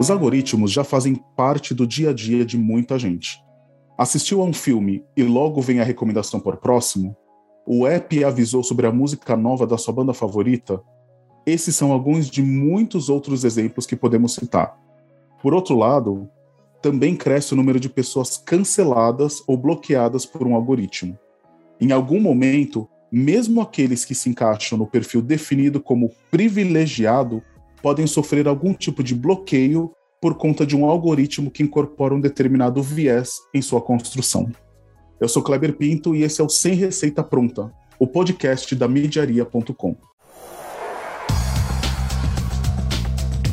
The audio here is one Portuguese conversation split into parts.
Os algoritmos já fazem parte do dia a dia de muita gente. Assistiu a um filme e logo vem a recomendação por próximo? O app avisou sobre a música nova da sua banda favorita? Esses são alguns de muitos outros exemplos que podemos citar. Por outro lado, também cresce o número de pessoas canceladas ou bloqueadas por um algoritmo. Em algum momento, mesmo aqueles que se encaixam no perfil definido como privilegiado podem sofrer algum tipo de bloqueio por conta de um algoritmo que incorpora um determinado viés em sua construção. Eu sou Kleber Pinto e esse é o Sem Receita Pronta, o podcast da Mediaria.com.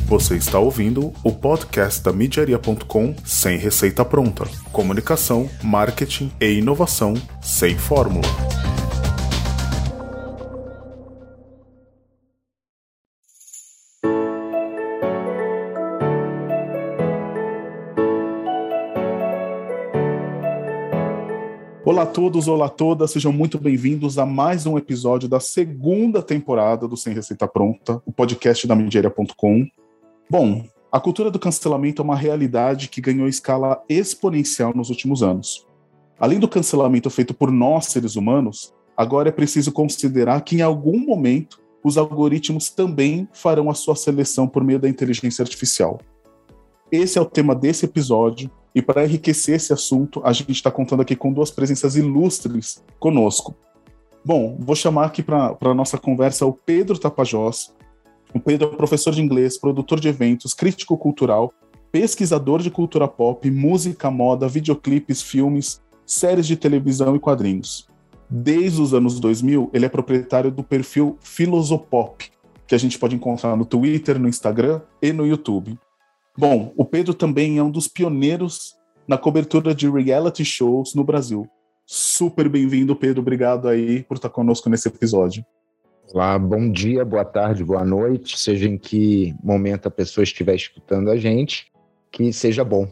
Você está ouvindo o podcast da Mediaria.com Sem Receita Pronta. Comunicação, marketing e inovação sem fórmula. Todos, olá todas, sejam muito bem-vindos a mais um episódio da segunda temporada do Sem Receita Pronta, o podcast da Mediaria.com. Bom, a cultura do cancelamento é uma realidade que ganhou escala exponencial nos últimos anos. Além do cancelamento feito por nós, seres humanos, agora é preciso considerar que em algum momento os algoritmos também farão a sua seleção por meio da inteligência artificial. Esse é o tema desse episódio e para enriquecer esse assunto, a gente está contando aqui com duas presenças ilustres conosco. Bom, vou chamar aqui para a nossa conversa o Pedro Tapajós. O Pedro é professor de inglês, produtor de eventos, crítico cultural, pesquisador de cultura pop, música, moda, videoclipes, filmes, séries de televisão e quadrinhos. Desde os anos 2000, ele é proprietário do perfil Filosopop, que a gente pode encontrar no Twitter, no Instagram e no YouTube. Bom, o Pedro também é um dos pioneiros na cobertura de reality shows no Brasil. Super bem-vindo, Pedro. Obrigado aí por estar conosco nesse episódio. Olá, bom dia, boa tarde, boa noite, seja em que momento a pessoa estiver escutando a gente, que seja bom.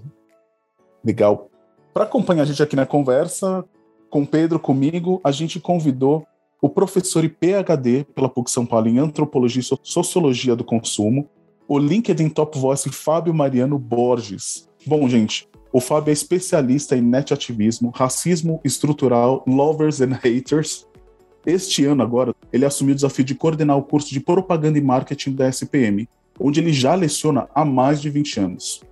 Legal. Para acompanhar a gente aqui na conversa, com o Pedro, comigo, a gente convidou o professor e PhD pela PUC São Paulo em Antropologia e Sociologia do Consumo, o LinkedIn Top Voice Fábio Mariano Borges. Bom, gente, o Fábio é especialista em net ativismo, racismo estrutural, lovers and haters. Este ano, agora, ele assumiu o desafio de coordenar o curso de propaganda e marketing da SPM, onde ele já leciona há mais de 20 anos.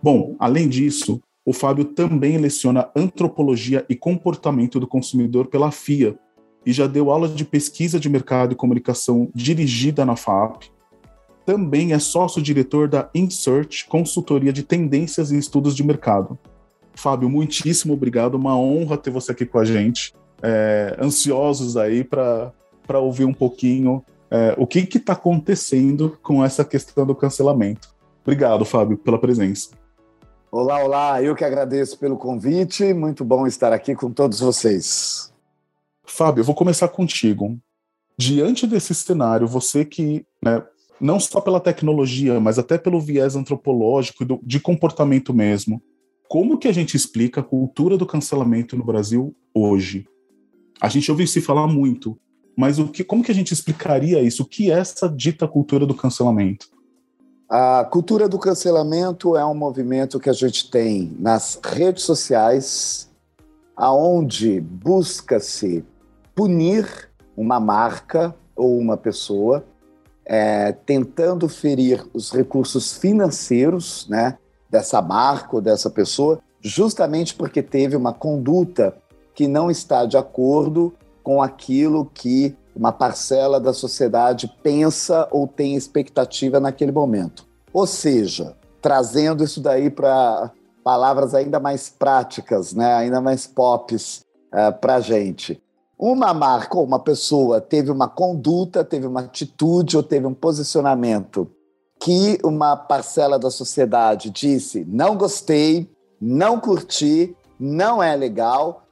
Bom, além disso, o Fábio também leciona antropologia e comportamento do consumidor pela FIA e já deu aula de pesquisa de mercado e comunicação dirigida na FAP, também é sócio-diretor da InSearch, consultoria de tendências e estudos de mercado. Fábio, muitíssimo obrigado, uma honra ter você aqui com a gente. É, ansiosos aí para ouvir um pouquinho é, o que está acontecendo com essa questão do cancelamento. Obrigado, Fábio, pela presença. Olá, olá, eu que agradeço pelo convite, muito bom estar aqui com todos vocês. Fábio, eu vou começar contigo. Diante desse cenário, você que né, não só pela tecnologia, mas até pelo viés antropológico e de comportamento mesmo. Como que a gente explica a cultura do cancelamento no Brasil hoje? A gente ouve se falar muito, mas o que, como que a gente explicaria isso? O que é essa dita cultura do cancelamento? A cultura do cancelamento é um movimento que a gente tem nas redes sociais, aonde busca-se punir uma marca ou uma pessoa é, tentando ferir os recursos financeiros né, dessa marca ou dessa pessoa, justamente porque teve uma conduta que não está de acordo com aquilo que uma parcela da sociedade pensa ou tem expectativa naquele momento. Ou seja, trazendo isso daí para palavras ainda mais práticas, né, ainda mais pops é, para a gente uma marca ou uma pessoa teve uma conduta, teve uma atitude ou teve um posicionamento que uma parcela da sociedade disse: não gostei, não curti, não é legal,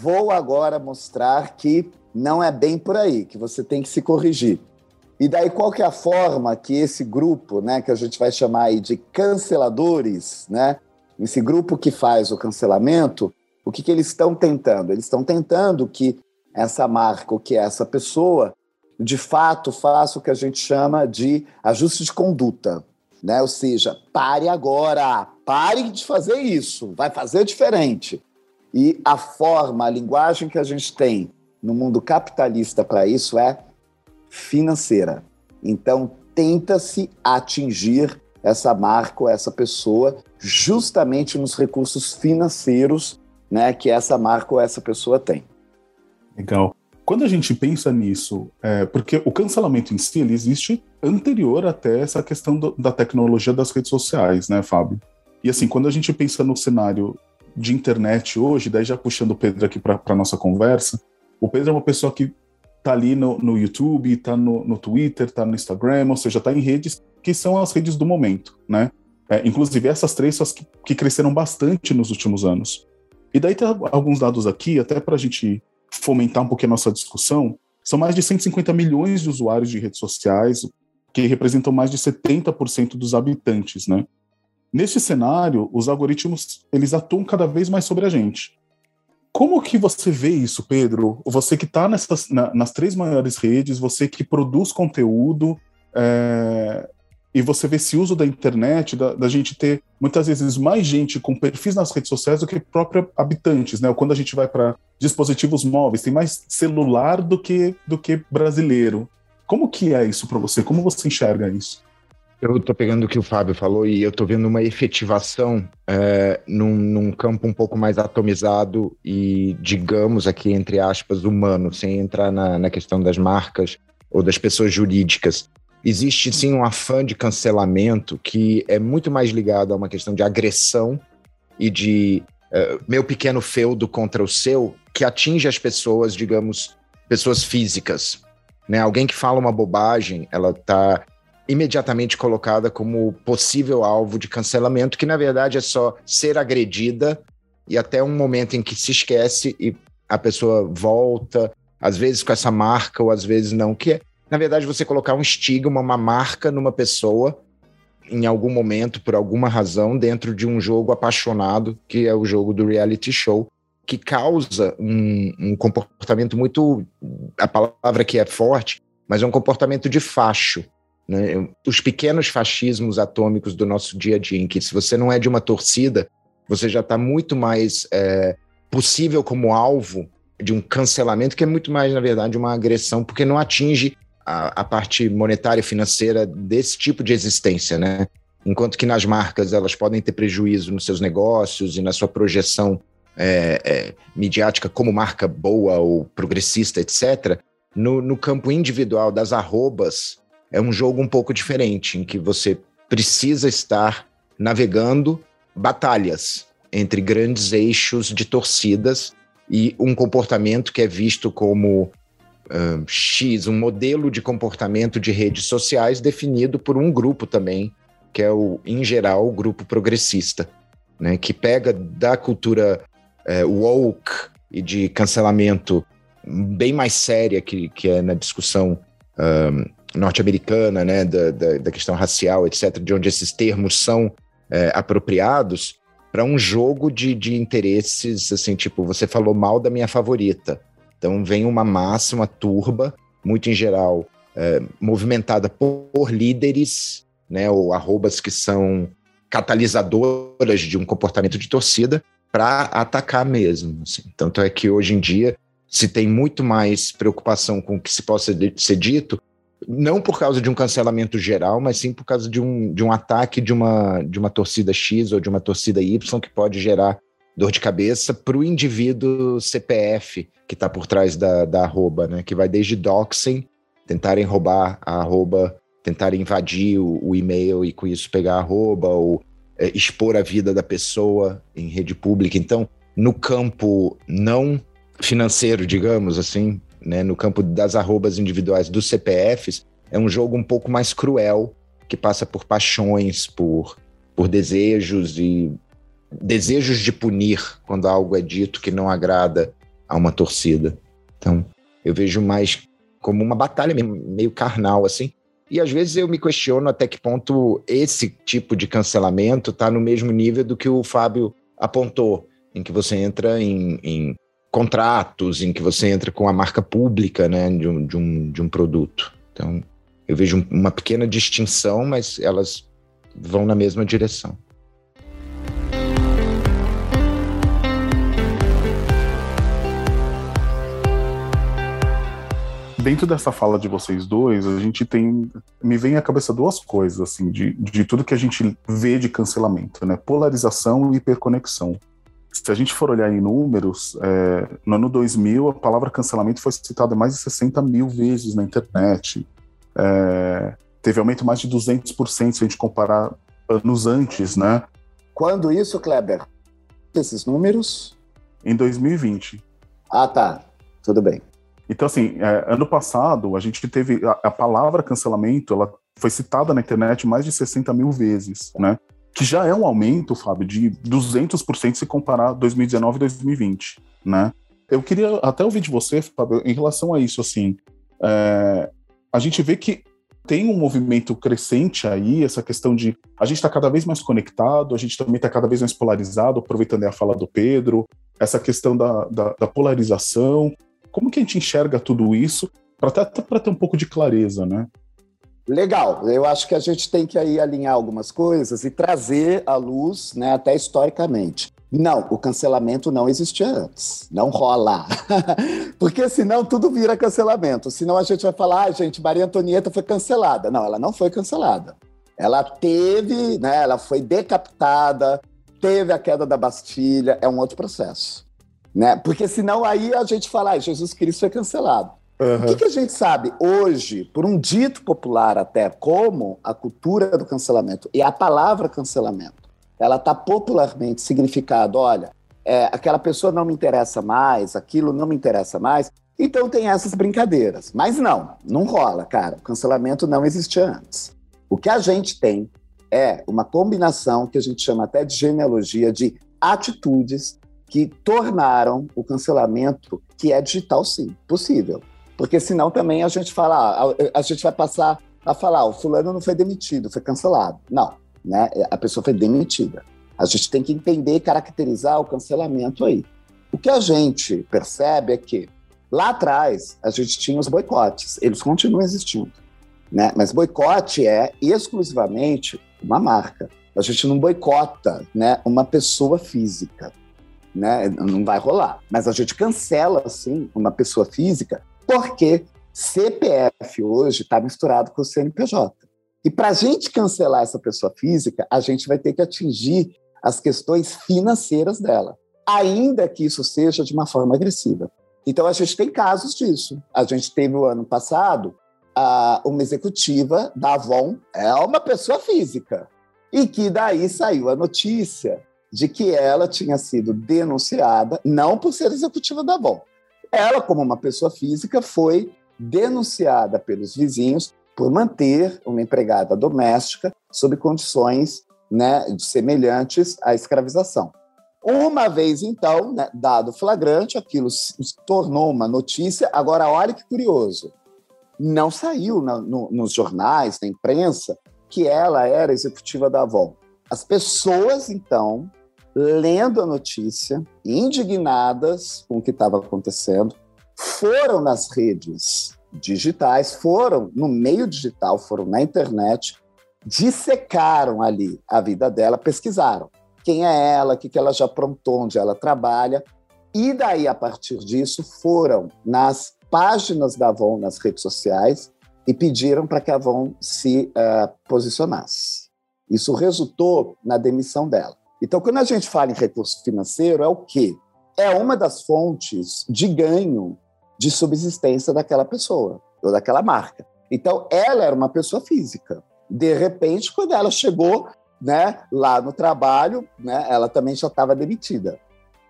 vou agora mostrar que não é bem por aí, que você tem que se corrigir. E daí qual que é a forma que esse grupo, né, que a gente vai chamar aí de canceladores, né, esse grupo que faz o cancelamento, o que, que eles estão tentando? Eles estão tentando que essa marca, o que é essa pessoa, de fato faça o que a gente chama de ajuste de conduta. né? Ou seja, pare agora, pare de fazer isso, vai fazer diferente. E a forma, a linguagem que a gente tem no mundo capitalista para isso é financeira. Então, tenta-se atingir essa marca ou essa pessoa justamente nos recursos financeiros né, que essa marca ou essa pessoa tem. Legal. Quando a gente pensa nisso, é, porque o cancelamento em si ele existe anterior até essa questão do, da tecnologia das redes sociais, né, Fábio? E assim, quando a gente pensa no cenário de internet hoje, daí já puxando o Pedro aqui para a nossa conversa, o Pedro é uma pessoa que tá ali no, no YouTube, tá no, no Twitter, tá no Instagram, ou seja, tá em redes que são as redes do momento, né? É, inclusive essas três são as que, que, cresceram bastante nos últimos anos. E daí tem alguns dados aqui, até para a gente fomentar um pouquinho a nossa discussão, são mais de 150 milhões de usuários de redes sociais, que representam mais de 70% dos habitantes, né? Nesse cenário, os algoritmos eles atuam cada vez mais sobre a gente. Como que você vê isso, Pedro? Você que está na, nas três maiores redes, você que produz conteúdo, é, e você vê esse uso da internet, da, da, gente ter muitas vezes mais gente com perfis nas redes sociais do que próprios habitantes, né? Quando a gente vai para dispositivos móveis, tem mais celular do que, do que brasileiro. Como que é isso para você? Como você enxerga isso? Eu estou pegando o que o Fábio falou e eu estou vendo uma efetivação é, num, num, campo um pouco mais atomizado e, digamos aqui, entre aspas, humano, sem entrar na, na questão das marcas ou das pessoas jurídicas. Existe sim um afã de cancelamento que é muito mais ligado a uma questão de agressão e de uh, meu pequeno feudo contra o seu, que atinge as pessoas, digamos, pessoas físicas. Né? Alguém que fala uma bobagem, ela está imediatamente colocada como possível alvo de cancelamento, que na verdade é só ser agredida e até um momento em que se esquece e a pessoa volta, às vezes com essa marca ou às vezes não, que é, na verdade, você colocar um estigma, uma marca numa pessoa em algum momento, por alguma razão, dentro de um jogo apaixonado, que é o jogo do reality show, que causa um, um comportamento muito. A palavra que é forte, mas é um comportamento de facho. Né? Os pequenos fascismos atômicos do nosso dia a dia, em que se você não é de uma torcida, você já está muito mais é, possível como alvo de um cancelamento, que é muito mais, na verdade, uma agressão, porque não atinge a, a parte monetária e financeira desse tipo de existência, né? Enquanto que nas marcas elas podem ter prejuízo nos seus negócios e na sua projeção é, é, midiática como marca boa ou progressista, etc., no, no campo individual das arrobas, é um jogo um pouco diferente, em que você precisa estar navegando batalhas entre grandes eixos de torcidas e um comportamento que é visto como uh, X, um modelo de comportamento de redes sociais definido por um grupo também, que é o, em geral, o grupo progressista, né, que pega da cultura uh, woke e de cancelamento bem mais séria que, que é na discussão norte-americana, né, da, da, da, questão racial, etc., de onde esses termos são é, apropriados, para um jogo de, de interesses, assim, tipo, você falou mal da minha favorita. Então vem uma massa, uma turba, muito em geral, é, movimentada por, por líderes, né, ou arrobas que são catalisadoras de um comportamento de torcida, para atacar mesmo. Assim. Tanto é que hoje em dia se tem muito mais preocupação com o que se possa ser dito não por causa de um cancelamento geral, mas sim por causa de um, de um ataque de uma, de uma torcida X ou de uma torcida Y que pode gerar dor de cabeça para o indivíduo CPF que está por trás da, da arroba, né? Que vai desde doxing, tentarem roubar a arroba, tentarem invadir o, o e-mail e com isso pegar a arroba, ou é, expor a vida da pessoa em rede pública. Então, no campo não financeiro, digamos assim, né, no campo das arrobas individuais dos CPFs, é um jogo um pouco mais cruel, que passa por paixões, por, por desejos e desejos de punir quando algo é dito que não agrada a uma torcida. Então, eu vejo mais como uma batalha meio, carnal, assim. E às vezes eu me questiono até que ponto esse tipo de cancelamento está no mesmo nível do que o Fábio apontou, em que você entra em, em contratos em que você entra com a marca pública né, de, um, de, um, de um produto. Então, eu vejo uma pequena distinção, mas elas vão na mesma direção. Dentro dessa fala de vocês dois, a gente tem. Me vem à cabeça duas coisas, assim, de, de tudo que a gente vê de cancelamento, né? Polarização e hiperconexão. Se a gente for olhar em números, é, no ano 2000, a palavra cancelamento foi citada mais de 60 mil vezes na internet. É, teve aumento mais de 200% se a gente comparar anos antes, né? Quando isso, Kleber? Esses números? Em 2020. Ah, tá. Tudo bem. Então, assim, é, ano passado, a gente teve a, a, palavra cancelamento, ela foi citada na internet mais de 60 mil vezes, né? Que já é um aumento, Fábio, de 200% se comparar 2019 e 2020, né? Eu queria até ouvir de você, Fábio, em relação a isso, assim, é, a gente vê que tem um movimento crescente aí, essa questão de a gente está cada vez mais conectado, a gente também está cada vez mais polarizado, aproveitando a fala do Pedro, essa questão da, da, da polarização, como que a gente enxerga tudo isso para até para ter um pouco de clareza, né? Legal, eu acho que a gente tem que aí alinhar algumas coisas e trazer à luz, né, até historicamente. Não, o cancelamento não existia antes, não rola. Porque senão tudo vira cancelamento. Senão a gente vai falar, ah, gente, Maria Antonieta foi cancelada. Não, ela não foi cancelada. Ela teve, né, ela foi decapitada, teve a queda da Bastilha, é um outro processo. Né? Porque senão aí a gente fala, ah, Jesus Cristo foi cancelado. Uhum. O que, que, a gente sabe hoje, por um dito popular até, como a cultura do cancelamento e a palavra cancelamento, ela está popularmente significado, olha, é, aquela pessoa não me interessa mais, aquilo não me interessa mais, então tem essas brincadeiras. Mas não, não rola, cara. O cancelamento não existia antes. O que a gente tem é uma combinação que a gente chama até de genealogia de atitudes que tornaram o cancelamento, que é digital, sim, possível. Porque senão também a gente fala, a, a gente vai passar a falar, o fulano não foi demitido, foi cancelado. Não, né? A pessoa foi demitida. A gente tem que entender e caracterizar o cancelamento aí. O que a gente percebe é que lá atrás a gente tinha os boicotes, eles continuam existindo, né? Mas boicote é exclusivamente uma marca. A gente não boicota, né, uma pessoa física né? Não vai rolar. Mas a gente cancela, assim, uma pessoa física, porque CPF hoje está misturado com o CNPJ. E para a gente cancelar essa pessoa física, a gente vai ter que atingir as questões financeiras dela, ainda que isso seja de uma forma agressiva. Então, a gente tem casos disso. A gente teve o ano passado uma executiva da Avon, é uma pessoa física, e que daí saiu a notícia de que ela tinha sido denunciada, não por ser executiva da Avon. Ela, como uma pessoa física, foi denunciada pelos vizinhos por manter uma empregada doméstica sob condições né, semelhantes à escravização. Uma vez, então, né, dado flagrante, aquilo se tornou uma notícia. Agora, olha que curioso: não saiu na, no, nos jornais, na imprensa, que ela era executiva da Avon. As pessoas, então, lendo a notícia, indignadas com o que estava acontecendo, foram nas redes digitais, foram no meio digital, foram na internet, dissecaram ali a vida dela, pesquisaram quem é ela, o que ela já aprontou, onde ela trabalha, e daí, a partir disso, foram nas páginas da Avon nas redes sociais e pediram para que a Avon se uh, posicionasse. Isso resultou na demissão dela. Então, quando a gente fala em recurso financeiro, é o quê? É uma das fontes de ganho de subsistência daquela pessoa ou daquela marca. Então, ela era uma pessoa física. De repente, quando ela chegou né, lá no trabalho, né, ela também já estava demitida.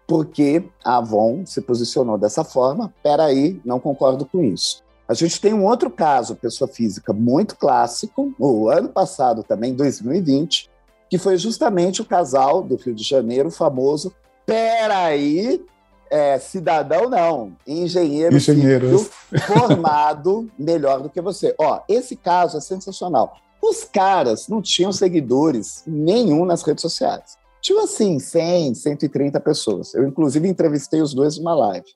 Porque a Avon se posicionou dessa forma. Peraí, não concordo com isso. A gente tem um outro caso, pessoa física muito clássico, o ano passado também, 2020, que foi justamente o casal do Rio de Janeiro, famoso Peraí, é, cidadão não, engenheiro, engenheiro. formado melhor do que você. Ó, esse caso é sensacional. Os caras não tinham seguidores nenhum nas redes sociais. Tinham assim 100, 130 pessoas. Eu inclusive entrevistei os dois numa live.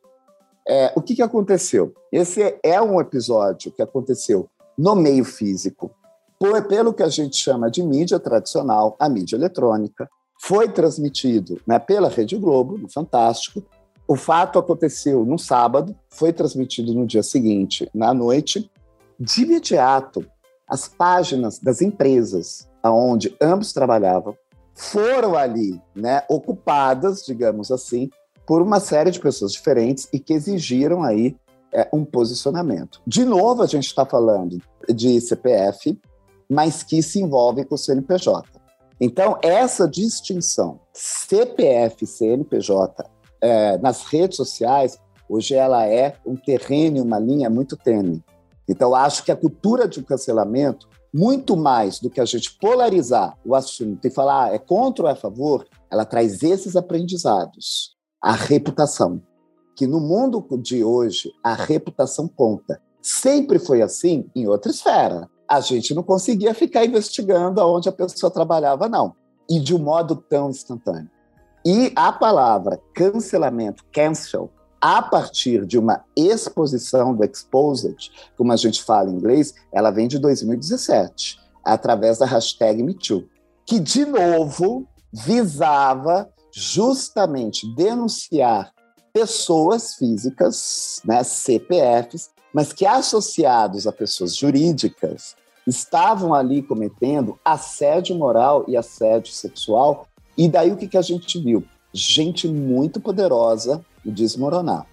É, o que, que aconteceu? Esse é um episódio que aconteceu no meio físico por, pelo que a gente chama de mídia tradicional, a mídia eletrônica. Foi transmitido né, pela Rede Globo, no Fantástico. O fato aconteceu no sábado, foi transmitido no dia seguinte, na noite. De imediato, as páginas das empresas onde ambos trabalhavam foram ali né, ocupadas, digamos assim, por uma série de pessoas diferentes e que exigiram aí é, um posicionamento. De novo, a gente está falando de CPF, mas que se envolve com o CNPJ. Então, essa distinção CPF CNPJ é, nas redes sociais, hoje ela é um terreno, uma linha muito tênue. Então, acho que a cultura de um cancelamento, muito mais do que a gente polarizar o assunto e falar ah, é contra ou é a favor, ela traz esses aprendizados. A reputação, que no mundo de hoje, a reputação conta. Sempre foi assim em outra esfera. A gente não conseguia ficar investigando aonde a pessoa trabalhava, não. E de um modo tão instantâneo. E a palavra cancelamento, cancel, a partir de uma exposição do Exposed, como a gente fala em inglês, ela vem de 2017, através da hashtag MeToo, que, de novo, visava justamente denunciar pessoas físicas, né, CPFs, mas que associados a pessoas jurídicas estavam ali cometendo assédio moral e assédio sexual. E daí o que, que a gente viu? Gente muito poderosa desmoronar.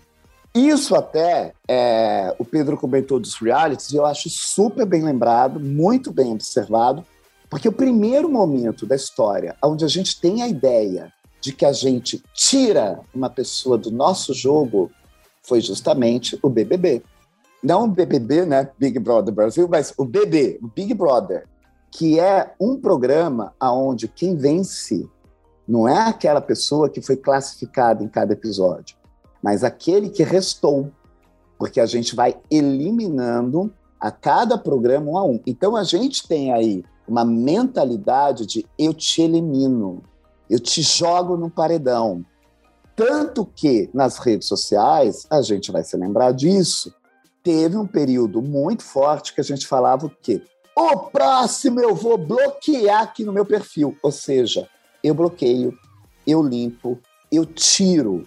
Isso até, é, o Pedro comentou dos realities, e eu acho super bem lembrado, muito bem observado, porque o primeiro momento da história onde a gente tem a ideia de que a gente tira uma pessoa do nosso jogo foi justamente o BBB. Não o BBB, né, Big Brother Brasil, mas o BB, o Big Brother, que é um programa onde quem vence não é aquela pessoa que foi classificada em cada episódio mas aquele que restou, porque a gente vai eliminando a cada programa um a um. Então a gente tem aí uma mentalidade de eu te elimino, eu te jogo no paredão. Tanto que nas redes sociais, a gente vai se lembrar disso, teve um período muito forte que a gente falava o quê? O próximo eu vou bloquear aqui no meu perfil. Ou seja, eu bloqueio, eu limpo, eu tiro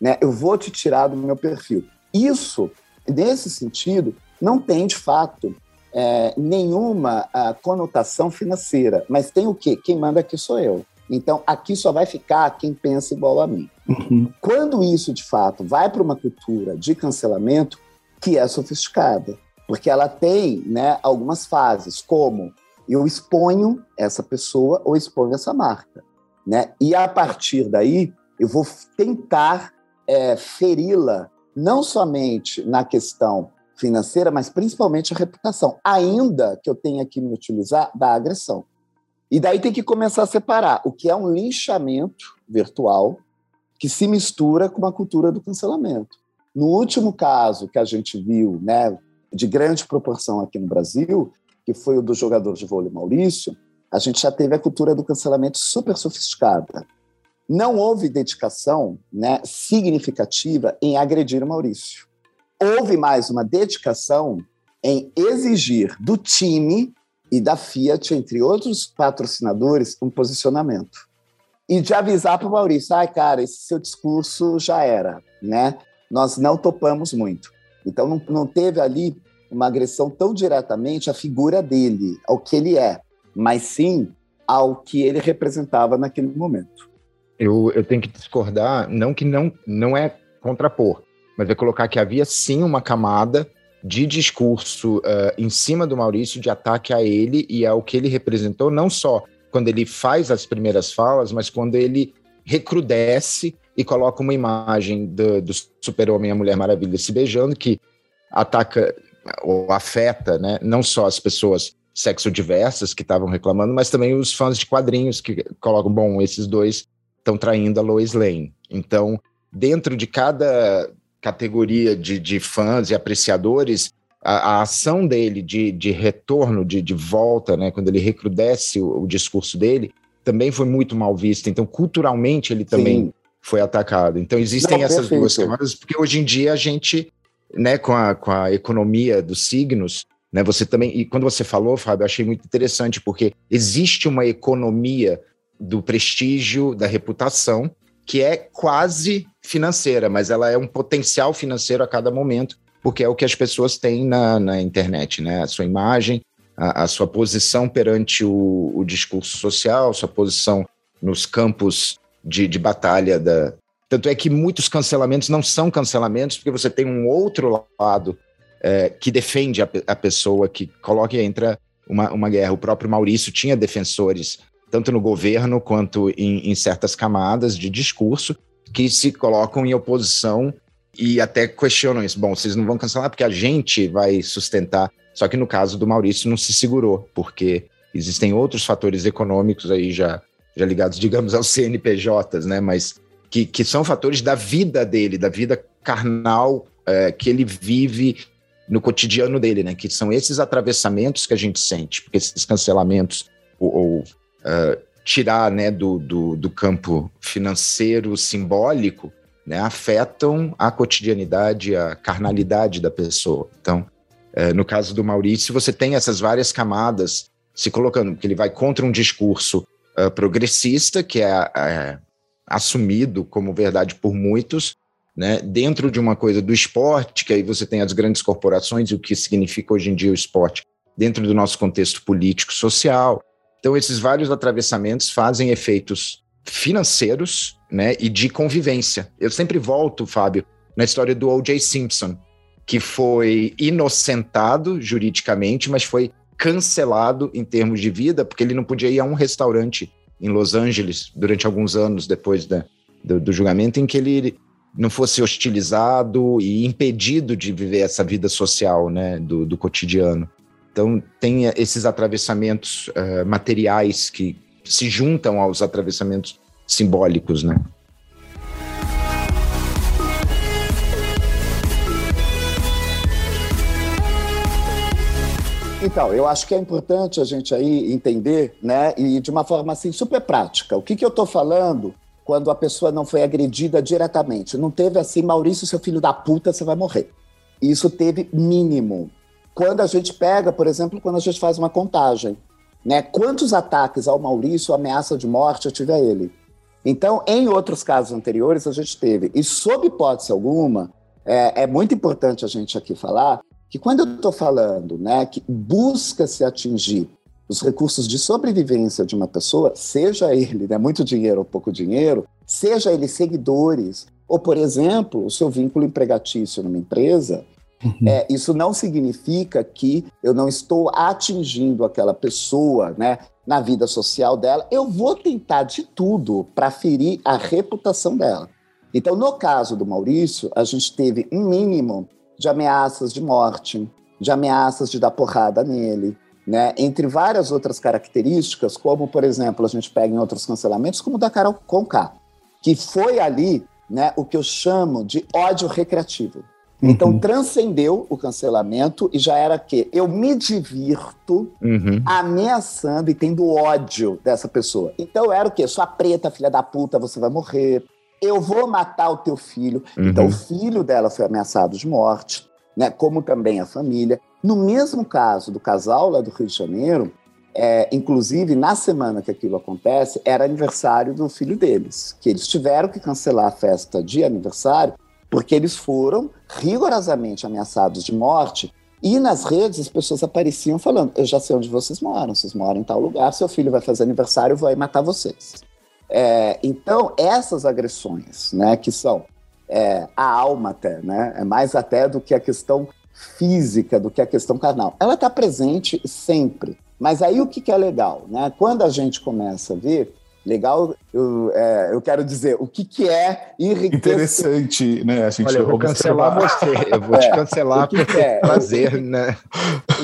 né? Eu vou te tirar do meu perfil. Isso, nesse sentido, não tem de fato é, nenhuma a, conotação financeira, mas tem o quê? Quem manda aqui sou eu. Então, aqui só vai ficar quem pensa igual a mim. Uhum. Quando isso, de fato, vai para uma cultura de cancelamento que é sofisticada, porque ela tem né, algumas fases, como eu exponho essa pessoa ou exponho essa marca. Né? E a partir daí, eu vou tentar é, feri-la não somente na questão financeira, mas principalmente a reputação, ainda que eu tenha que me utilizar da agressão. E daí tem que começar a separar o que é um linchamento virtual que se mistura com a cultura do cancelamento. No último caso que a gente viu, né, de grande proporção aqui no Brasil, que foi o do jogador de vôlei Maurício, a gente já teve a cultura do cancelamento super sofisticada não houve dedicação né, significativa em agredir o Maurício. Houve mais uma dedicação em exigir do time e da Fiat, entre outros patrocinadores, um posicionamento. E de avisar para o Maurício, ai, ah, cara, esse seu discurso já era, né? Nós não topamos muito. Então, não, não teve ali uma agressão tão diretamente à figura dele, ao que ele é, mas sim ao que ele representava naquele momento eu, eu tenho que discordar, não que não, não é contrapor, mas é colocar que havia sim uma camada de discurso uh, em cima do Maurício, de ataque a ele e ao que ele representou, não só quando ele faz as primeiras falas, mas quando ele recrudesce e coloca uma imagem do, do super-homem e a Mulher Maravilha se beijando, que ataca ou afeta né, não só as pessoas sexo diversas que estavam reclamando, mas também os fãs de quadrinhos que colocam, bom, esses dois estão traindo a Lois Lane. Então, dentro de cada categoria de, de fãs e apreciadores, a, a ação dele de, de retorno, de, de volta, né, quando ele recrudesce o, o, discurso dele, também foi muito mal vista. Então, culturalmente, ele também Sim. Foi atacado. Então, existem Não, essas duas camadas, porque hoje em dia a gente, né, com a, com a economia dos signos, Né? Você também, e quando você falou, Fábio, eu achei muito interessante, porque existe uma economia do prestígio, da reputação, que é quase financeira, mas ela é um potencial financeiro a cada momento, porque é o que as pessoas têm na, na internet, né? A sua imagem, a, a sua posição perante o, o, discurso social, sua posição nos campos de, de batalha da. Tanto é que muitos cancelamentos não são cancelamentos, porque você tem um outro lado é, que defende a, a, pessoa, que coloca e entra uma, uma guerra. O próprio Maurício tinha defensores, tanto no governo quanto em, em certas camadas de discurso, que se colocam em oposição e até questionam isso. Bom, vocês não vão cancelar porque a gente vai sustentar. Só que no caso do Maurício não se segurou, porque existem outros fatores econômicos aí já, já ligados, digamos, aos CNPJs, né? Mas que, que são fatores da vida dele, da vida carnal é, que ele vive no cotidiano dele, né? Que são esses atravessamentos que a gente sente, porque esses cancelamentos ou, ou uh, tirar né, do, do, do, campo financeiro simbólico né, afetam a cotidianidade, a carnalidade da pessoa. Então, uh, no caso do Maurício, você tem essas várias camadas se colocando, que ele vai contra um discurso uh, progressista, que é, é assumido como verdade por muitos, né, dentro de uma coisa do esporte, que aí você tem as grandes corporações e o que significa hoje em dia o esporte dentro do nosso contexto político social. Então, esses vários atravessamentos fazem efeitos financeiros né, e de convivência. Eu sempre volto, Fábio, na história do O.J. Simpson, que foi inocentado juridicamente, mas foi cancelado em termos de vida, porque ele não podia ir a um restaurante em Los Angeles durante alguns anos depois da, do, do julgamento, em que ele não fosse hostilizado e impedido de viver essa vida social, né, do, do cotidiano. Então, tem esses atravessamentos uh, materiais que se juntam aos atravessamentos simbólicos, né? Então, eu acho que é importante a gente aí entender, né, e de uma forma assim super prática. O que, que eu estou falando quando a pessoa não foi agredida diretamente. Não teve assim, Maurício, seu filho da puta, você vai morrer. Isso teve mínimo. Quando a gente pega, por exemplo, quando a gente faz uma contagem, né? Quantos ataques ao Maurício, ameaça de morte eu tive a ele? Então, em outros casos anteriores, a gente teve. E sob hipótese alguma, é, é muito importante a gente aqui falar que quando eu estou falando né, que busca-se atingir os recursos de sobrevivência de uma pessoa, seja ele né, muito dinheiro ou pouco dinheiro, seja ele seguidores, ou, por exemplo, o seu vínculo empregatício numa empresa, uhum. é, isso não significa que eu não estou atingindo aquela pessoa né, na vida social dela. Eu vou tentar de tudo para ferir a reputação dela. Então, no caso do Maurício, a gente teve um mínimo de ameaças de morte, de ameaças de dar porrada nele, né? Entre várias outras características, como, por exemplo, a gente pega em outros cancelamentos, como o da Carol Conká, que foi ali né, o que eu chamo de ódio recreativo. Uhum. Então, transcendeu o cancelamento e já era que eu me divirto uhum. ameaçando e tendo ódio dessa pessoa. Então, era o quê? Sua preta, filha da puta, você vai morrer. Eu vou matar o teu filho. Uhum. Então, o filho dela foi ameaçado de morte, né? como também a família. No mesmo caso do casal lá do Rio de Janeiro, é, inclusive na semana que aquilo acontece, era aniversário do filho deles, que eles tiveram que cancelar a festa de aniversário porque eles foram rigorosamente ameaçados de morte. E nas redes as pessoas apareciam falando: Eu já sei onde vocês moram, vocês moram em tal lugar, seu filho vai fazer aniversário, eu vou aí matar vocês. É, então, essas agressões, né, que são é, a alma até, né, é mais até do que a questão física do que a questão carnal. Ela está presente sempre. Mas aí o que, que, é legal? Né? Quando a gente começa a ver, legal, eu, é, eu quero dizer, o que, que é enriquecedor. Interessante, né? A gente Olha, eu vou cancelar você, eu vou é, te cancelar por que é? prazer, né?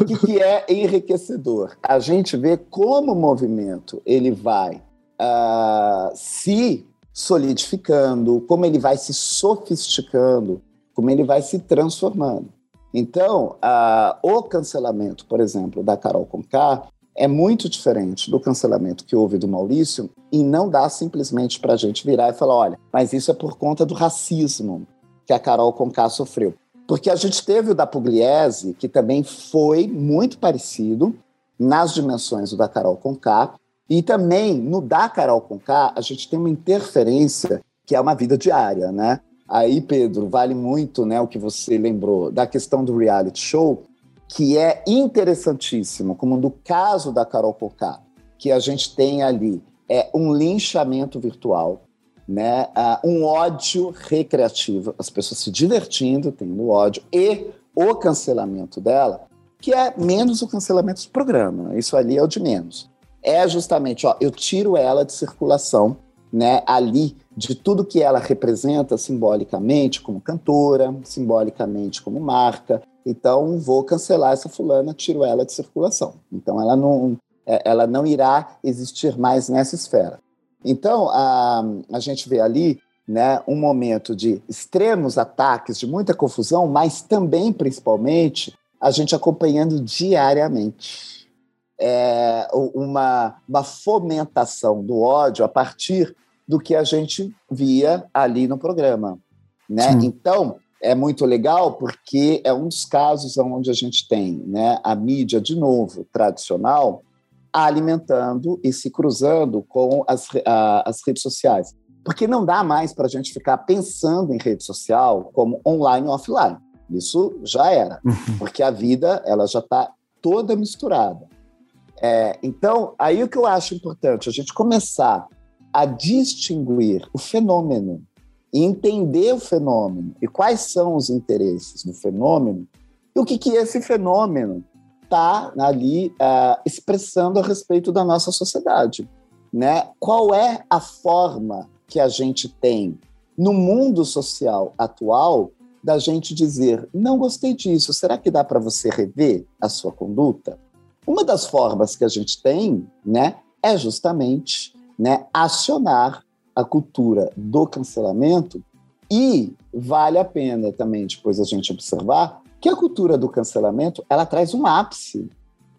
O que, que é enriquecedor? A gente vê como o movimento ele vai uh, se solidificando, como ele vai se sofisticando, como ele vai se transformando. Então, a, o cancelamento, por exemplo, da Carol Conká é muito diferente do cancelamento que houve do Maurício e não dá simplesmente para a gente virar e falar, olha, mas isso é por conta do racismo que a Carol Conká sofreu. Porque a gente teve o da Pugliese, que também foi muito parecido nas dimensões do da Carol Conká, e também no da Carol Conká, a gente tem uma interferência que é uma vida diária, né? Aí, Pedro, vale muito né, o que você lembrou da questão do reality show, que é interessantíssimo, como no caso da Carol Conká, que a gente tem ali é um linchamento virtual, né? Uh, um ódio recreativo, as pessoas se divertindo, tendo ódio, e o cancelamento dela, que é menos o cancelamento do programa. Isso ali é o de menos. É justamente, ó, eu tiro ela de circulação, né? Ali de tudo que ela representa simbolicamente como cantora, simbolicamente como marca. Então vou cancelar essa fulana, tiro ela de circulação. Então ela não, é, ela não irá existir mais nessa esfera. Então, a, a gente vê ali né, um momento de extremos ataques, de muita confusão, mas também, principalmente, a gente acompanhando diariamente é, uma, uma fomentação do ódio a partir do que a gente via ali no programa. Né? Então, é muito legal porque é um dos casos onde a gente tem né, a mídia, de novo, tradicional, alimentando e se cruzando com as, a, as redes sociais. Porque não dá mais para a gente ficar pensando em rede social como online ou offline. Isso já era, uhum. porque a vida ela já está toda misturada. É, então, aí o que eu acho importante, a gente começar a distinguir o fenômeno e entender o fenômeno e quais são os interesses do fenômeno e o que, que esse fenômeno está ali uh, expressando a respeito da nossa sociedade. Né? Qual é a forma que a gente tem no mundo social atual da gente dizer: não gostei disso, será que dá para você rever a sua conduta? Uma das formas que a gente tem né, é justamente né, acionar a cultura do cancelamento e vale a pena também depois a gente observar que a cultura do cancelamento ela traz um ápice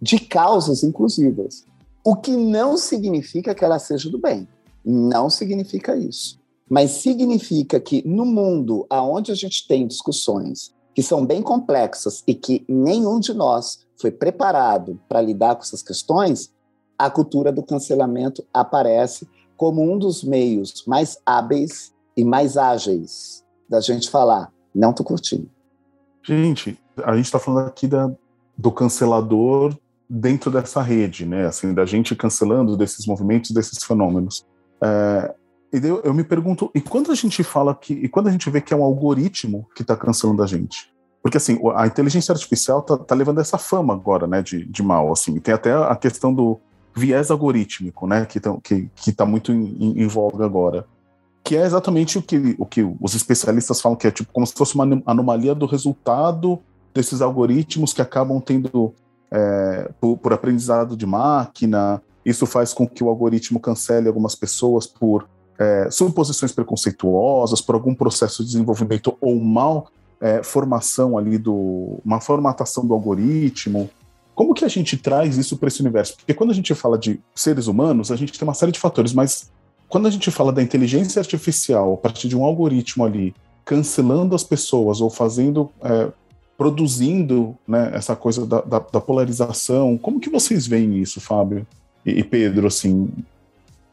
de causas inclusivas, o que não significa que ela seja do bem, não significa isso, mas significa que no mundo aonde a gente tem discussões que são bem complexas e que nenhum de nós foi preparado para lidar com essas questões, a cultura do cancelamento aparece como um dos meios mais hábeis e mais ágeis da gente falar, não tô curtindo. Gente, a gente está falando aqui da, do cancelador dentro dessa rede, né? Assim, da gente cancelando desses movimentos, desses fenômenos. É, eu, eu, me pergunto, e quando a gente fala que, e quando a gente vê que é um algoritmo que está cancelando a gente? Porque assim, a inteligência artificial está tá levando essa fama agora, né, de, de mal, assim. Tem até a questão do viés algorítmico, né, que, tão, que, que tá muito em, em voga agora que é exatamente o que, o que os especialistas falam que é tipo como se fosse uma anomalia do resultado desses algoritmos que acabam tendo é, por, por, aprendizado de máquina. Isso faz com que o algoritmo cancele algumas pessoas por é, suposições preconceituosas, por algum processo de desenvolvimento ou mal é, formação ali do uma formatação do algoritmo. Como que a gente traz isso para esse universo? Porque quando a gente fala de seres humanos, a gente tem uma série de fatores, mas quando a gente fala da inteligência artificial a partir de um algoritmo ali cancelando as pessoas ou fazendo, é, produzindo né, essa coisa da, da, da, polarização, como que vocês veem isso, Fábio e, e Pedro, assim?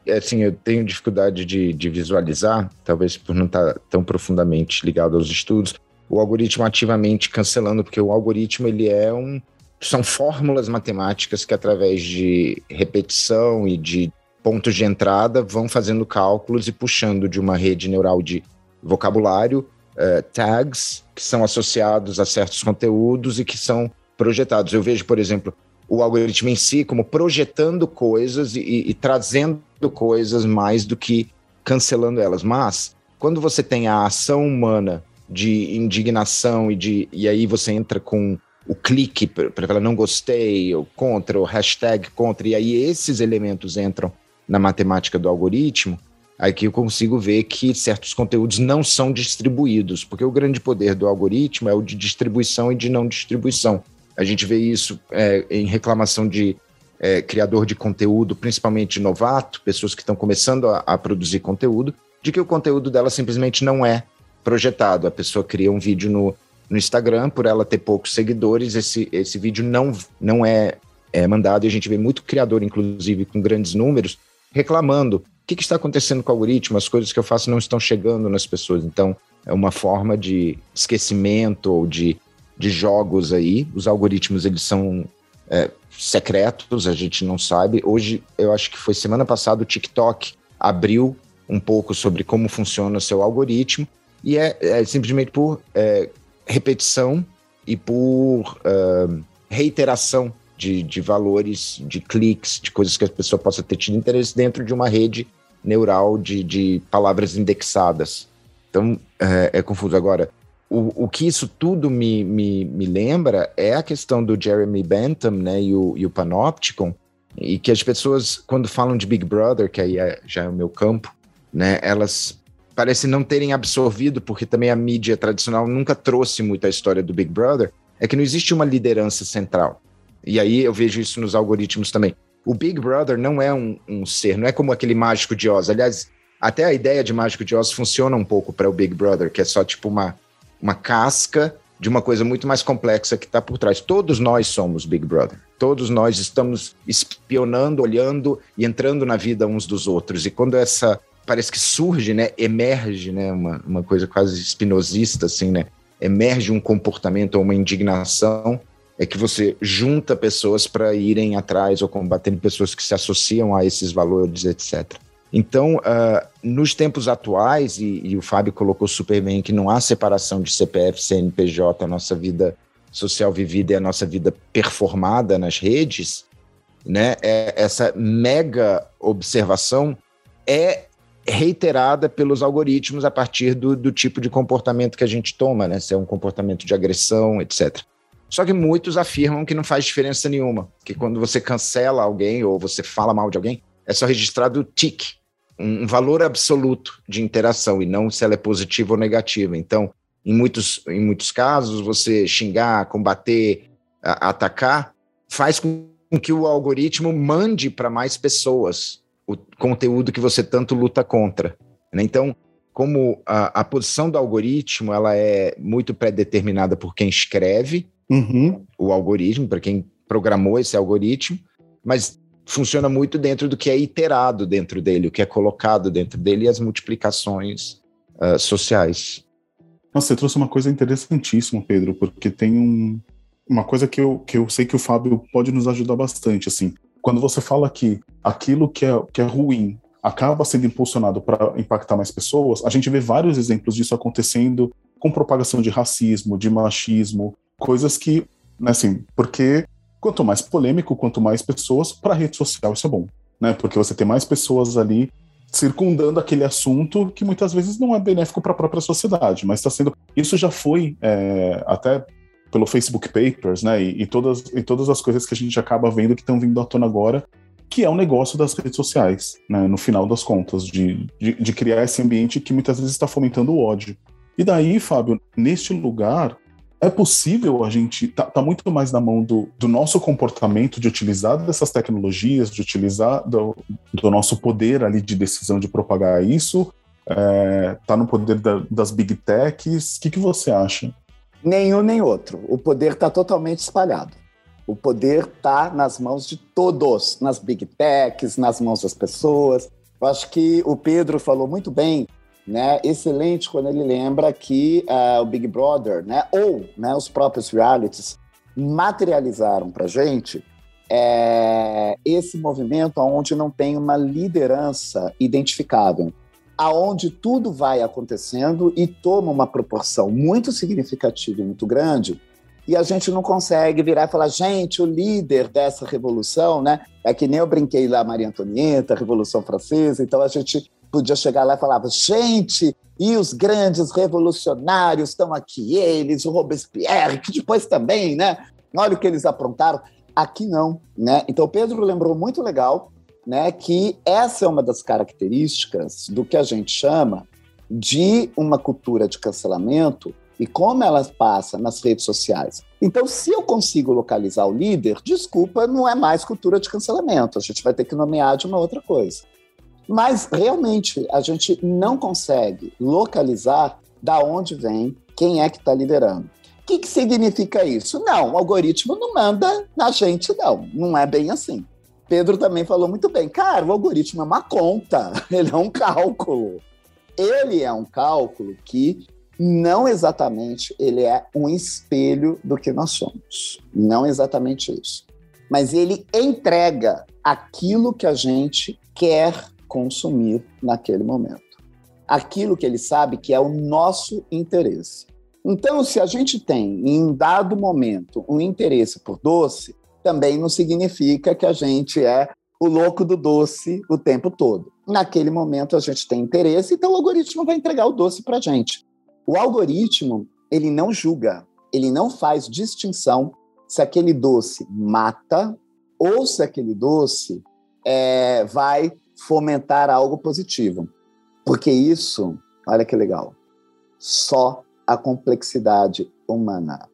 É, assim, eu tenho dificuldade de, de visualizar, talvez por não estar tão profundamente ligado aos estudos, o algoritmo ativamente cancelando, porque o algoritmo ele é um são fórmulas matemáticas que através de repetição e de pontos de entrada vão fazendo cálculos e puxando de uma rede neural de vocabulário, uh, tags, que são associados a certos conteúdos e que são projetados. Eu vejo, por exemplo, o algoritmo em si como projetando coisas e, e, trazendo coisas mais do que cancelando elas. Mas, quando você tem a ação humana de indignação e de e aí você entra com o clique para não gostei, ou contra, o hashtag contra, e aí esses elementos entram na matemática do algoritmo, aqui eu consigo ver que certos conteúdos não são distribuídos, porque o grande poder do algoritmo é o de distribuição e de não distribuição. A gente vê isso é, em reclamação de é, criador de conteúdo, principalmente novato, pessoas que estão começando a, a produzir conteúdo, de que o conteúdo dela simplesmente não é projetado. A pessoa cria um vídeo no, no Instagram, por ela ter poucos seguidores, esse, esse vídeo não, não é, é mandado e a gente vê muito criador, inclusive com grandes números, reclamando. O que, que está acontecendo com o algoritmo? As coisas que eu faço não estão chegando nas pessoas. Então, é uma forma de esquecimento ou de, de jogos aí. Os algoritmos, eles são é, secretos, a gente não sabe. Hoje, eu acho que foi semana passada, o TikTok abriu um pouco sobre como funciona o seu algoritmo e é, é simplesmente por é, repetição e por uh, reiteração de, de valores, de cliques, de coisas que a pessoa possa ter tido interesse dentro de uma rede neural de, de palavras indexadas. Então, é, é confuso. Agora, o, o que isso tudo me, me, me lembra é a questão do Jeremy Bentham né, e, o, e o Panopticon, e que as pessoas, quando falam de Big Brother, que aí é, já é o meu campo, né, elas parecem não terem absorvido, porque também a mídia tradicional nunca trouxe muito a história do Big Brother, é que não existe uma liderança central. E aí eu vejo isso nos algoritmos também. O Big Brother não é um, um ser, não é como aquele mágico de Oz. Aliás, até a ideia de mágico de Oz funciona um pouco para o Big Brother, que é só tipo uma, uma casca de uma coisa muito mais complexa que está por trás. Todos nós somos Big Brother. Todos nós estamos espionando, olhando e entrando na vida uns dos outros. E quando essa parece que surge, né, emerge, né, uma, uma coisa quase espinosista assim, né? Emerge um comportamento ou uma indignação é que você junta pessoas para irem atrás ou combatendo pessoas que se associam a esses valores, etc. Então, uh, nos tempos atuais, e, e, o Fábio colocou super bem que não há separação de CPF, CNPJ, a nossa vida social vivida e a nossa vida performada nas redes, né? É, essa mega observação é reiterada pelos algoritmos a partir do, do tipo de comportamento que a gente toma, né? Se é um comportamento de agressão, etc. Só que muitos afirmam que não faz diferença nenhuma, que quando você cancela alguém ou você fala mal de alguém, é só registrado o tique, um valor absoluto de interação e não se ela é positiva ou negativa. Então, em muitos, em muitos casos, você xingar, combater, a, atacar, faz com que o algoritmo mande para mais pessoas o conteúdo que você tanto luta contra. Né? Então, como a, a, posição do algoritmo ela é muito pré-determinada por quem escreve uhum. o algoritmo, para quem programou esse algoritmo, mas funciona muito dentro do que é iterado dentro dele, o que é colocado dentro dele e as multiplicações uh, sociais. Nossa, você trouxe uma coisa interessantíssima, Pedro, porque tem um, uma coisa que eu, que eu sei que o Fábio pode nos ajudar bastante, assim. Quando você fala que aquilo que é, que é ruim acaba sendo impulsionado para impactar mais pessoas, a gente vê vários exemplos disso acontecendo com propagação de racismo, de machismo, coisas que, né, assim, porque quanto mais polêmico, quanto mais pessoas, para a rede social isso é bom, né? Porque você tem mais pessoas ali circundando aquele assunto que muitas vezes não é benéfico para a própria sociedade, mas está sendo. Isso já foi é, até pelo Facebook Papers, né? E, e, todas, e todas as coisas que a gente acaba vendo que estão vindo à tona agora, que é o um negócio das redes sociais, né? No final das contas, de, de, de criar esse ambiente que muitas vezes está fomentando o ódio. E daí, Fábio, neste lugar, é possível a gente tá, tá, muito mais na mão do, do, nosso comportamento de utilizar dessas tecnologias, de utilizar do, do nosso poder ali de decisão de propagar isso, é, tá no poder da, das big techs. O que, que você acha? Nenhum nem outro. O poder está totalmente espalhado. O poder está nas mãos de todos, nas big techs, nas mãos das pessoas. Eu acho que o Pedro falou muito bem né, excelente quando ele lembra que uh, o Big Brother, né, ou né, os próprios realities, materializaram para gente é, esse movimento onde não tem uma liderança identificável, aonde tudo vai acontecendo e toma uma proporção muito significativa e muito grande, e a gente não consegue virar e falar, gente, o líder dessa revolução, né? É que nem eu brinquei lá, Maria Antonieta, Revolução Francesa, então a gente podia chegar lá e falava: gente, e os grandes revolucionários estão aqui, eles, o Robespierre, que depois também, né? Olha o que eles aprontaram. Aqui não, né? Então, Pedro lembrou muito legal, né, que essa é uma das características do que a gente chama de uma cultura de cancelamento e como ela passa nas redes sociais. Então, se eu consigo localizar o líder, desculpa, não é mais cultura de cancelamento. A gente vai ter que nomear de uma outra coisa. Mas realmente a gente não consegue localizar da onde vem quem é que está liderando. que, que significa isso? Não, o algoritmo não manda na gente, não. Não é bem assim. Pedro também falou muito bem. Cara, o algoritmo é uma conta, ele é um cálculo. Ele é um cálculo que não exatamente ele é um espelho do que nós somos. Não exatamente isso. Mas ele entrega aquilo que a gente quer consumir naquele momento. Aquilo que ele sabe que é o nosso interesse. Então, se a gente tem, em dado momento, um interesse por doce, também não significa que a gente é o louco do doce o tempo todo. Naquele momento, a gente tem interesse, então o algoritmo vai entregar o doce para a gente. O algoritmo, ele não julga, ele não faz distinção se aquele doce mata ou se aquele doce é, vai fomentar algo positivo. Porque isso, olha que legal, só a complexidade humana.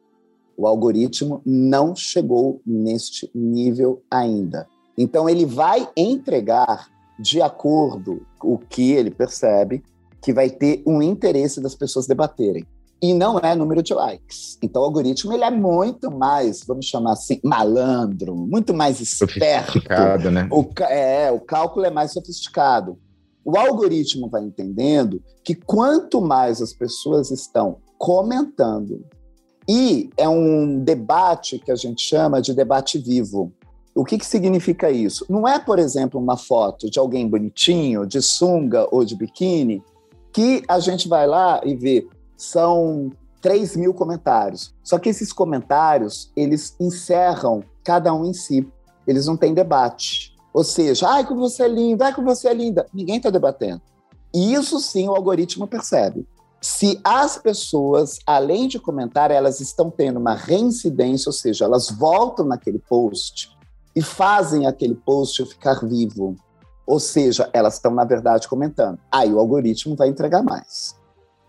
O algoritmo não chegou neste nível ainda. Então, ele vai entregar de acordo com o que ele percebe que vai ter um interesse das pessoas debaterem. E não é número de likes. Então, o algoritmo ele é muito mais, vamos chamar assim, malandro, muito mais esperto. Sofisticado, né? O, é, o cálculo é mais sofisticado. O algoritmo vai entendendo que quanto mais as pessoas estão comentando, e é um debate que a gente chama de debate vivo. O que, que significa isso? Não é, por exemplo, uma foto de alguém bonitinho, de sunga ou de biquíni, que a gente vai lá e vê. São 3 mil comentários. Só que esses comentários, eles encerram cada um em si. Eles não têm debate. Ou seja, ai, como você é linda, ai, como você é linda. Ninguém está debatendo. E isso sim o algoritmo percebe. Se as pessoas, além de comentar, elas estão tendo uma reincidência, ou seja, elas voltam naquele post e fazem aquele post ficar vivo. Ou seja, elas estão, na verdade, comentando. Aí o algoritmo vai entregar mais.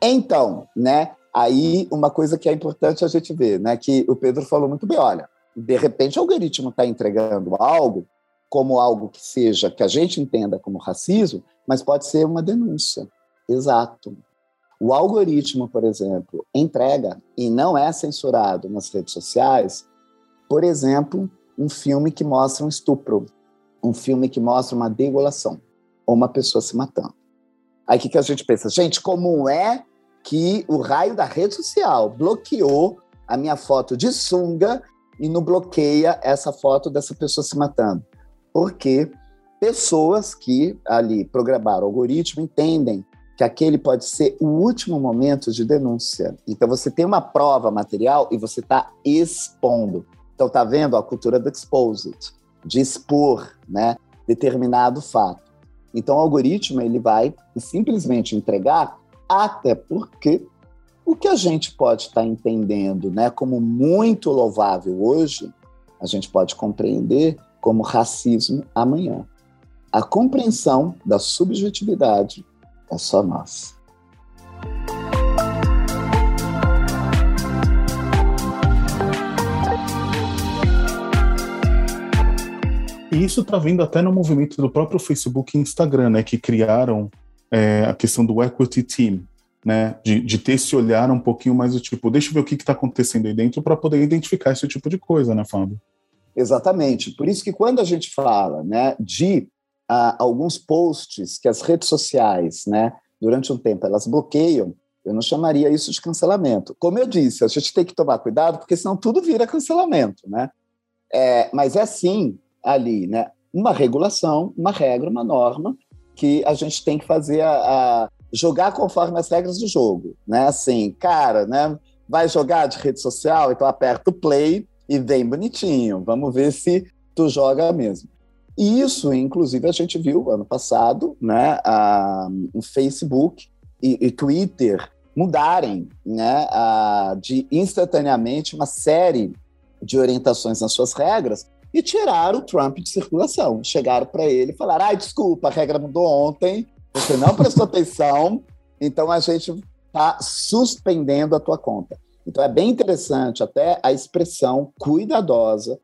Então, né? Aí uma coisa que é importante a gente ver, né? Que o Pedro falou muito bem: olha, de repente o algoritmo está entregando algo como algo que seja, que a gente entenda como racismo, mas pode ser uma denúncia. Exato. O algoritmo, por exemplo, entrega e não é censurado nas redes sociais, por exemplo, um filme que mostra um estupro um filme que mostra uma degolação ou uma pessoa se matando. Aí o que, que a gente pensa? Gente, como é que o raio da rede social bloqueou a minha foto de sunga e não bloqueia essa foto dessa pessoa se matando? Porque pessoas que ali programaram o algoritmo entendem que aquele pode ser o último momento de denúncia. Então você tem uma prova material e você está expondo. Então tá vendo a cultura do exposed de expor né, determinado fato. Então, o algoritmo ele vai simplesmente entregar, até porque o que a gente pode estar entendendo né, como muito louvável hoje, a gente pode compreender como racismo amanhã. A compreensão da subjetividade é só nossa. E isso está vindo até no movimento do próprio Facebook e Instagram, né, que criaram é, a questão do equity team, né, de, de, ter esse olhar um pouquinho mais do tipo, deixa eu ver o que está acontecendo aí dentro para poder identificar esse tipo de coisa, né, Fábio? Exatamente. Por isso que quando a gente fala, né, de alguns posts que as redes sociais, né, durante um tempo elas bloqueiam, eu não chamaria isso de cancelamento. Como eu disse, a gente tem que tomar cuidado, porque senão tudo vira cancelamento, né? É, mas é sim ali, né? Uma regulação, uma regra, uma norma que a gente tem que fazer a, a jogar conforme as regras do jogo, né? Assim, cara, né? Vai jogar de rede social, então aperta o play e vem bonitinho. Vamos ver se tu joga mesmo. E isso, inclusive, a gente viu ano passado, né? A, o Facebook e, e Twitter mudarem, né? A, de instantaneamente uma série de orientações nas suas regras e tiraram o Trump de circulação. Chegaram para ele e falaram: ai, desculpa, a regra mudou ontem, você não prestou atenção, então a gente está suspendendo a tua conta. Então é bem interessante até a expressão cuidadosa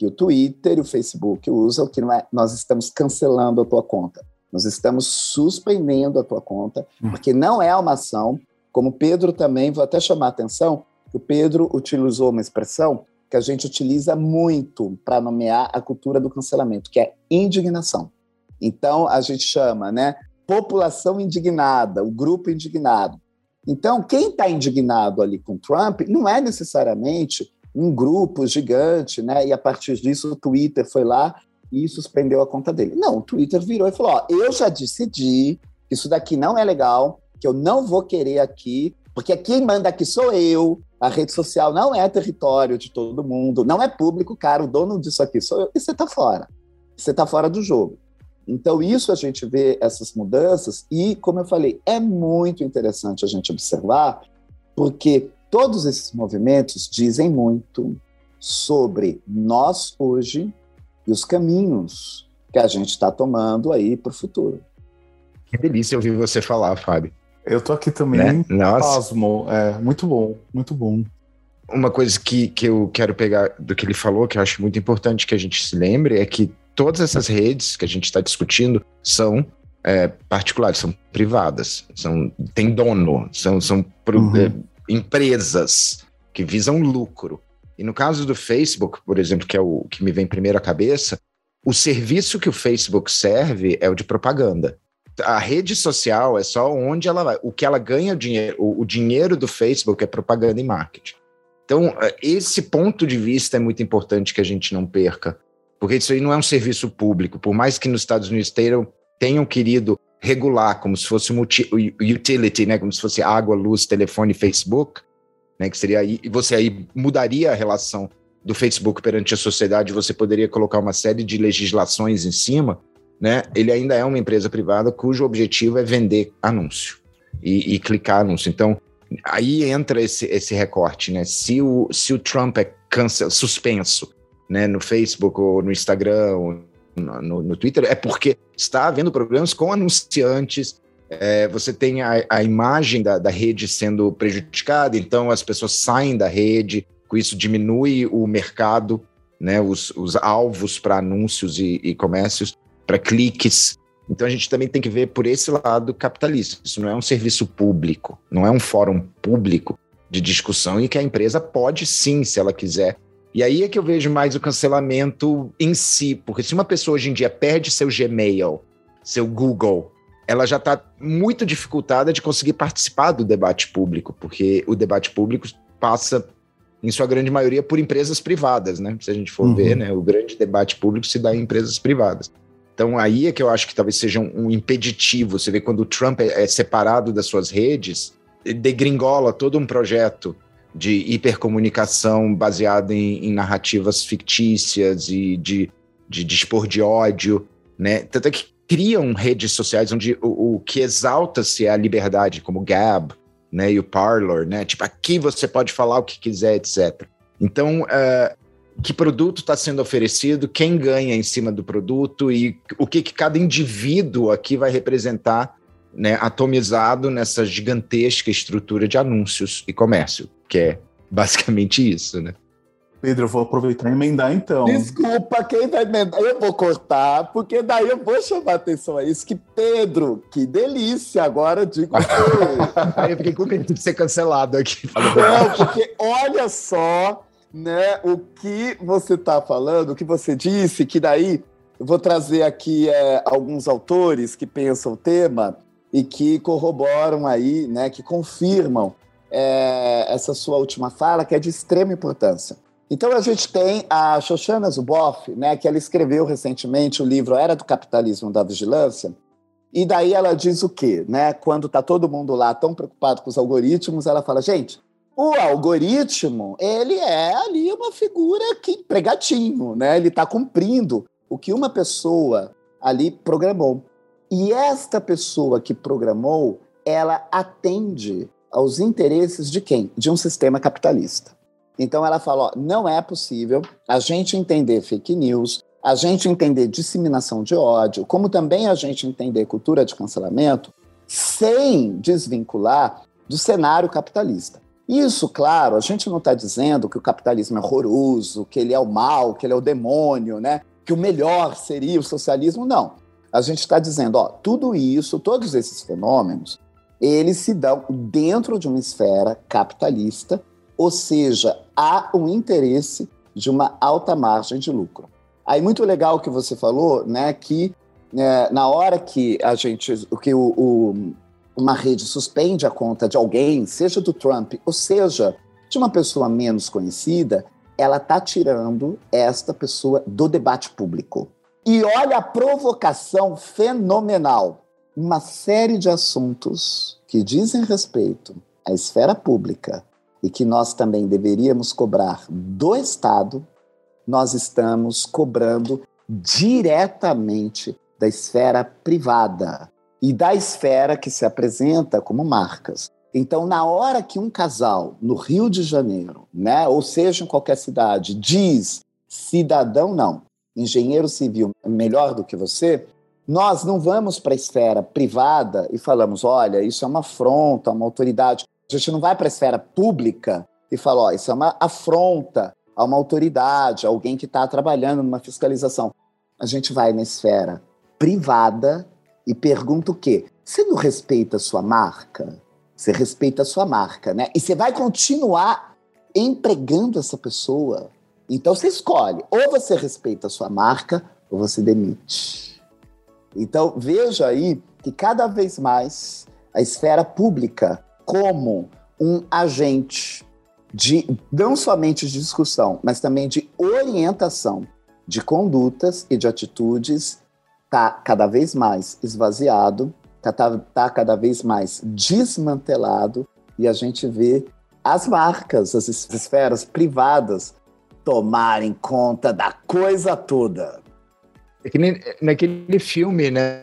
que o Twitter e o Facebook usam, que não é nós estamos cancelando a tua conta. Nós estamos suspendendo a tua conta, hum. porque não é uma ação, como Pedro também, vou até chamar a atenção, O Pedro utilizou uma expressão que a gente utiliza muito para nomear a cultura do cancelamento, que é indignação. Então, a gente chama, né? População indignada, o grupo indignado. Então, quem está indignado ali com Trump não é necessariamente um grupo gigante, né? E a partir disso o Twitter foi lá e suspendeu a conta dele. Não, o Twitter virou e falou: ó, eu já decidi que isso daqui não é legal, que eu não vou querer aqui, porque quem manda aqui sou eu. A rede social não é território de todo mundo, não é público, cara. O dono disso aqui sou eu. E você está fora. Você está fora do jogo. Então, isso a gente vê essas mudanças, e, como eu falei, é muito interessante a gente observar, porque todos esses movimentos dizem muito sobre nós hoje e os caminhos que a gente está tomando aí para o futuro. Que delícia ouvir você falar, Fábio. Eu tô aqui também, né? pasmo. É, muito bom, muito bom. Uma coisa que, que eu quero pegar do que ele falou, que eu acho muito importante que a gente se lembre, é que todas essas redes que a gente está discutindo são é, particulares, são privadas, são, tem dono, são, são uhum. Empresas que visam lucro. E no caso do Facebook, por exemplo, que é o que me vem primeiro à cabeça, o serviço que o Facebook serve é o de propaganda. A rede social é só onde ela vai. O que ela ganha dinheiro, o, o dinheiro do Facebook é propaganda e marketing. Então, é, esse ponto de vista é muito importante que a gente não perca porque isso aí não é um serviço público. Por mais que nos Estados Unidos tenham, tenham querido regular como se fosse um utility, né, como se fosse água, luz, telefone, Facebook, né, que seria aí, você aí mudaria a relação do Facebook perante a sociedade, você poderia colocar uma série de legislações em cima, né? Ele ainda é uma empresa privada cujo objetivo é vender anúncio e, e clicar anúncio. Então, aí entra esse, esse recorte, né? Se o, se o Trump é cancel, suspenso né, no Facebook ou no Instagram ou no, no Twitter, é porque está havendo programas com anunciantes, é, você tem a, a imagem da, da, rede sendo prejudicada, então as pessoas saem da rede, com isso diminui o mercado, né, os, os alvos para anúncios e, e comércios, para cliques. Então a gente também tem que ver por esse lado capitalista. Isso não é um serviço público, não é um fórum público de discussão em que a empresa pode sim, se ela quiser, e aí é que eu vejo mais o cancelamento em si, porque se uma pessoa hoje em dia perde seu Gmail, seu Google, ela já está muito dificultada de conseguir participar do debate público, porque o debate público passa, em sua grande maioria, por empresas privadas, né? Se a gente for uhum. ver, né? O grande debate público se dá em empresas privadas. Então aí é que eu acho que talvez seja um, um impeditivo. Você vê quando o Trump é, é separado das suas redes, degringola todo um projeto de hipercomunicação baseada em, em narrativas fictícias e de, de dispor de ódio, né? Tanto é que criam redes sociais onde o, o que exalta-se é a liberdade, como o Gab, né, e o Parlor, né? Tipo, aqui você pode falar o que quiser, etc. Então, uh, que produto está sendo oferecido, quem ganha em cima do produto e o que, que cada indivíduo aqui vai representar, né, atomizado nessa gigantesca estrutura de anúncios e comércio que é basicamente isso, né? Pedro, eu vou aproveitar e emendar então. Desculpa, quem vai emendar? Eu vou cortar, porque daí eu vou chamar atenção a isso. Que Pedro, que delícia, agora digo Aí eu fiquei com medo de ser cancelado aqui. Não, porque olha só né, o que você está falando, o que você disse, que daí eu vou trazer aqui é, alguns autores que pensam o tema e que corroboram aí, né, que confirmam é, essa sua última fala, que é de extrema importância. Então a gente tem a Shoshana Zuboff, né, que ela escreveu recentemente o livro Era do Capitalismo da Vigilância, e daí ela diz o quê? Né? Quando está todo mundo lá tão preocupado com os algoritmos, ela fala, gente, o algoritmo, ele é ali uma figura que pregatinho, né? Ele está cumprindo o que uma pessoa ali programou. E esta pessoa que programou, ela atende aos interesses de quem? De um sistema capitalista. Então ela fala: não é possível a gente entender fake news, a gente entender disseminação de ódio, como também a gente entender cultura de cancelamento, sem desvincular do cenário capitalista. Isso, claro, a gente não está dizendo que o capitalismo é horroroso, que ele é o mal, que ele é o demônio, né? que o melhor seria o socialismo. Não. A gente está dizendo, ó, tudo isso, todos esses fenômenos, eles se dão dentro de uma esfera capitalista, Ou seja, há um interesse de uma alta margem de lucro. Aí muito legal o que você falou, né, que é, na hora que a gente, que o, o, uma rede suspende a conta de alguém, seja do Trump ou seja de uma pessoa menos conhecida, ela está tirando esta pessoa do debate público. E olha a provocação fenomenal. Uma série de assuntos que dizem respeito à esfera pública e que nós também deveríamos cobrar do Estado, nós estamos cobrando diretamente da esfera privada e da esfera que se apresenta como marcas. Então, na hora que um casal no Rio de Janeiro, né, ou seja, em qualquer cidade, diz cidadão não, engenheiro civil melhor do que você, nós não vamos para a esfera privada e falamos, olha, isso é uma afronta, uma autoridade. A gente não vai para a esfera pública e fala, ó, isso é uma afronta a uma autoridade, alguém que está trabalhando numa fiscalização. A gente vai na esfera privada e pergunta o quê? Você não respeita a sua marca? Você respeita a sua marca, né? E você vai continuar empregando essa pessoa. Então você escolhe, ou você respeita a sua marca, ou você demite. Então veja aí que cada vez mais a esfera pública como um agente de não somente de discussão, mas também de orientação de condutas e de atitudes está cada vez mais esvaziado está tá cada vez mais desmantelado e a gente vê as marcas, as esferas privadas tomarem conta da coisa toda. É que nem naquele filme, né?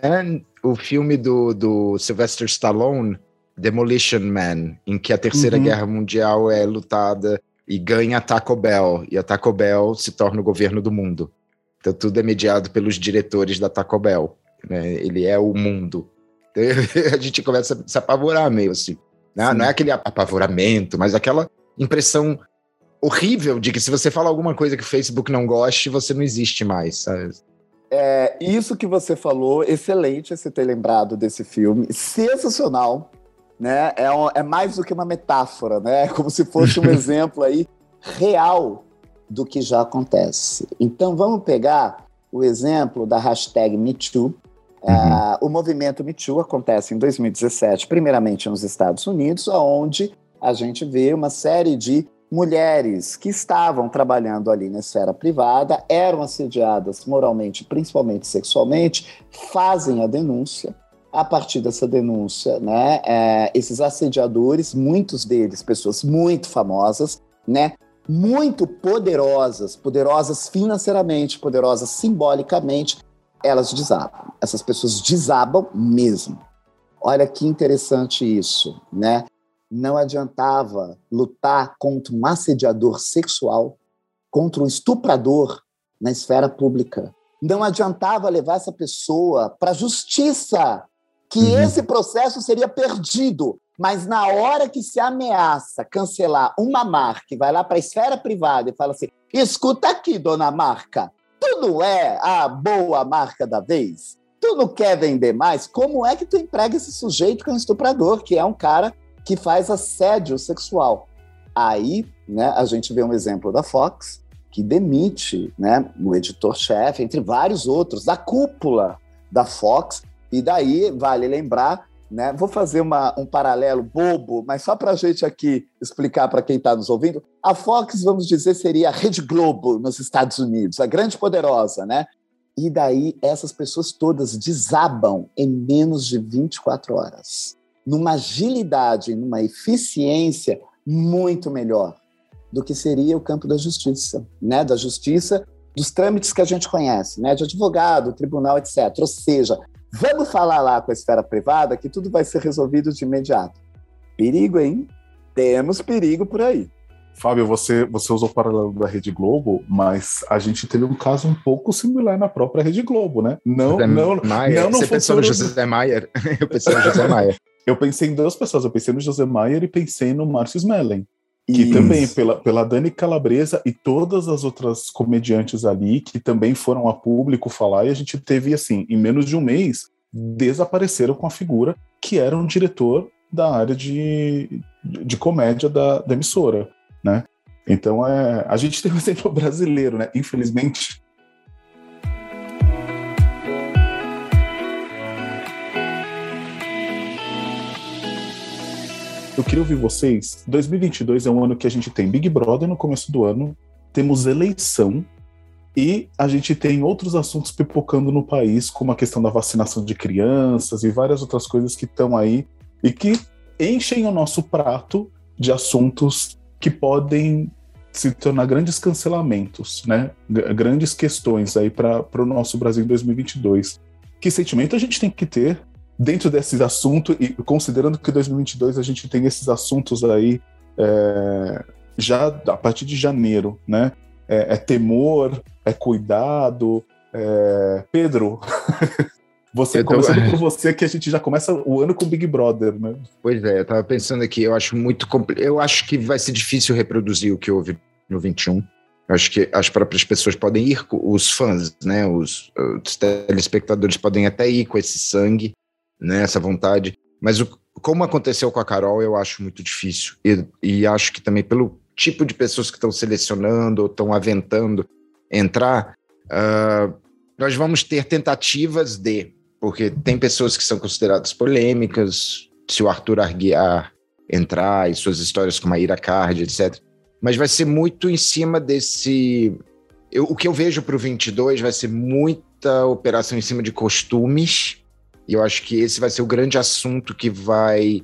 O filme do, do Sylvester Stallone, Demolition Man, em que a Terceira uhum. Guerra Mundial é lutada e ganha a Taco Bell, e a Taco Bell se torna o governo do mundo. Então tudo é mediado pelos diretores da Taco Bell. Né? Ele é o mundo. a gente começa a se apavorar meio assim. Né? Não é aquele apavoramento, mas aquela impressão horrível de que se você fala alguma coisa que o Facebook não goste, você não existe mais, sabe? É, isso que você falou, excelente você ter lembrado desse filme, sensacional, né? É, um, é mais do que uma metáfora, né? É como se fosse um exemplo aí real do que já acontece. Então vamos pegar o exemplo da hashtag MeToo, Uhum. Uh, o movimento Me Too acontece em 2017, primeiramente nos Estados Unidos, onde a gente vê uma série de mulheres que estavam trabalhando ali na esfera privada, eram assediadas moralmente, principalmente sexualmente, fazem a denúncia. A partir dessa denúncia, né, é, esses assediadores, muitos deles pessoas muito famosas, né, muito poderosas, poderosas financeiramente, poderosas simbolicamente, elas desabam. Essas pessoas desabam mesmo. Olha que interessante isso, né? Não adiantava lutar contra um assediador sexual, contra um estuprador na esfera pública. Não adiantava levar essa pessoa para a justiça, que uhum. esse processo seria perdido. Mas na hora que se ameaça cancelar uma marca e vai lá para a esfera privada e fala assim: escuta aqui, dona marca, Tu não é a boa marca da vez? Tu não quer vender mais? Como é que tu emprega esse sujeito que é um estuprador, que é um cara que faz assédio sexual? Aí, né, a gente vê um exemplo da Fox, que demite né, o editor-chefe, entre vários outros, da cúpula da Fox, e daí vale lembrar né? Vou fazer uma, um paralelo bobo, mas só para a gente aqui explicar para quem está nos ouvindo. A Fox, vamos dizer, seria a Rede Globo nos Estados Unidos, a grande poderosa, né? E daí essas pessoas todas desabam em menos de 24 horas, numa agilidade, numa eficiência muito melhor do que seria o campo da justiça, né? Da justiça, dos trâmites que a gente conhece, né? De advogado, tribunal, etc. Ou seja, Vamos falar lá com a esfera privada que tudo vai ser resolvido de imediato. Perigo, hein? Temos perigo por aí. Fábio, você, você usou o paralelo da Rede Globo, mas a gente teve um caso um pouco similar na própria Rede Globo, né? Não, José não, Maier. não, não Você pensou no José Maier? Eu pensei no José Maier. Eu pensei em duas pessoas, eu pensei no José Maier e pensei no Márcio Smelling. Que Isso. também, pela, pela Dani Calabresa e todas as outras comediantes ali, que também foram a público falar, e a gente teve, assim, em menos de um mês, desapareceram com a figura que era um diretor da área de, de comédia da, da emissora. né? Então, é, a gente tem um exemplo brasileiro, né? Infelizmente, eu queria ouvir vocês. 2022 é um ano que a gente tem Big Brother no começo do ano, temos eleição e a gente tem outros assuntos pipocando no país, como a questão da vacinação de crianças e várias outras coisas que estão aí e que enchem o nosso prato de assuntos que podem se tornar grandes cancelamentos, né? Grandes questões aí para o nosso Brasil em 2022. Que sentimento a gente tem que ter dentro desses assuntos e considerando que 2022 a gente tem esses assuntos aí é, já a partir de janeiro, né? É, é temor, é cuidado. É... Pedro, você tô... começando por você que a gente já começa o ano com Big Brother, né? Pois é, eu tava pensando aqui, eu acho muito compl... eu acho que vai ser difícil reproduzir o que houve no 21. Eu acho que as próprias pessoas podem ir, os fãs, né, os, os telespectadores podem até ir com esse sangue, né, essa vontade, mas o, como aconteceu com a Carol, eu acho muito difícil. E, e acho que também pelo tipo de pessoas que estão selecionando ou estão aventando entrar, uh, nós vamos ter tentativas de, porque tem pessoas que são consideradas polêmicas, se o Arthur Arguiar entrar e suas histórias com a Ira Card, etc. Mas vai ser muito em cima desse. Eu, o que eu vejo para o 22 vai ser muita operação em cima de costumes, e eu acho que esse vai ser o grande assunto que vai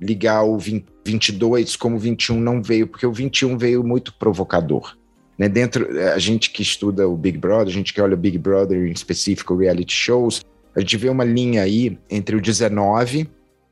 ligar o 20, 22 como o 21 não veio, porque o 21 veio muito provocador. Né? Dentro, a gente que estuda o Big Brother, a gente que olha o Big Brother em específico, reality shows, a gente vê uma linha aí entre o 19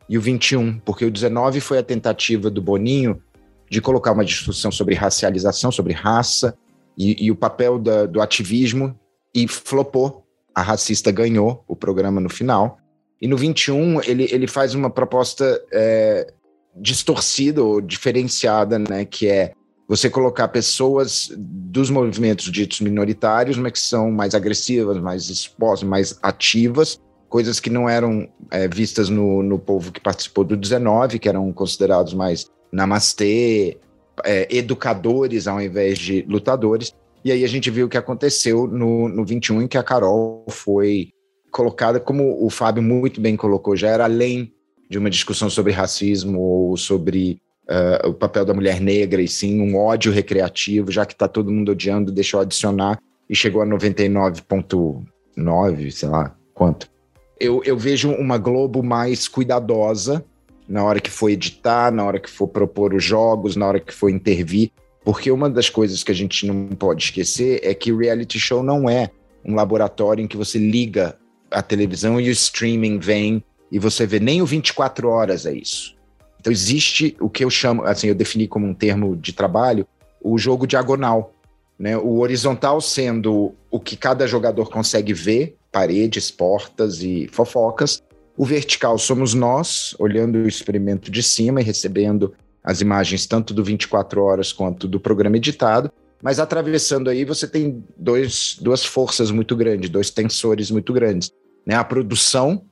e o 21, porque o 19 foi a tentativa do Boninho de colocar uma discussão sobre racialização, sobre raça e, e o papel da, do ativismo e flopou. A racista ganhou o programa no final. E no 21 ele, ele faz uma proposta é, distorcida ou diferenciada, né, que é você colocar pessoas dos movimentos ditos minoritários, mas que são mais agressivas, mais expostas, mais ativas, coisas que não eram é, vistas no, no povo que participou do 19, que eram considerados mais namastê, é, educadores ao invés de lutadores. E aí a gente viu o que aconteceu no, no 21, em que a Carol foi colocada, como o Fábio muito bem colocou, já era além de uma discussão sobre racismo ou sobre uh, o papel da mulher negra, e sim um ódio recreativo, já que está todo mundo odiando, deixou adicionar e chegou a 99,9, sei lá quanto. Eu, eu vejo uma Globo mais cuidadosa na hora que for editar, na hora que for propor os jogos, na hora que for intervir, porque uma das coisas que a gente não pode esquecer é que reality show não é um laboratório em que você liga a televisão e o streaming vem e você vê nem o 24 horas é isso. Então existe o que eu chamo, assim, eu defini como um termo de trabalho, o jogo diagonal, né? O horizontal sendo o que cada jogador consegue ver, paredes, portas e fofocas. O vertical somos nós, olhando o experimento de cima e recebendo as imagens tanto do 24 horas quanto do programa editado. Mas atravessando aí, você tem dois, duas forças muito grandes, dois tensores muito grandes. Né? A produção,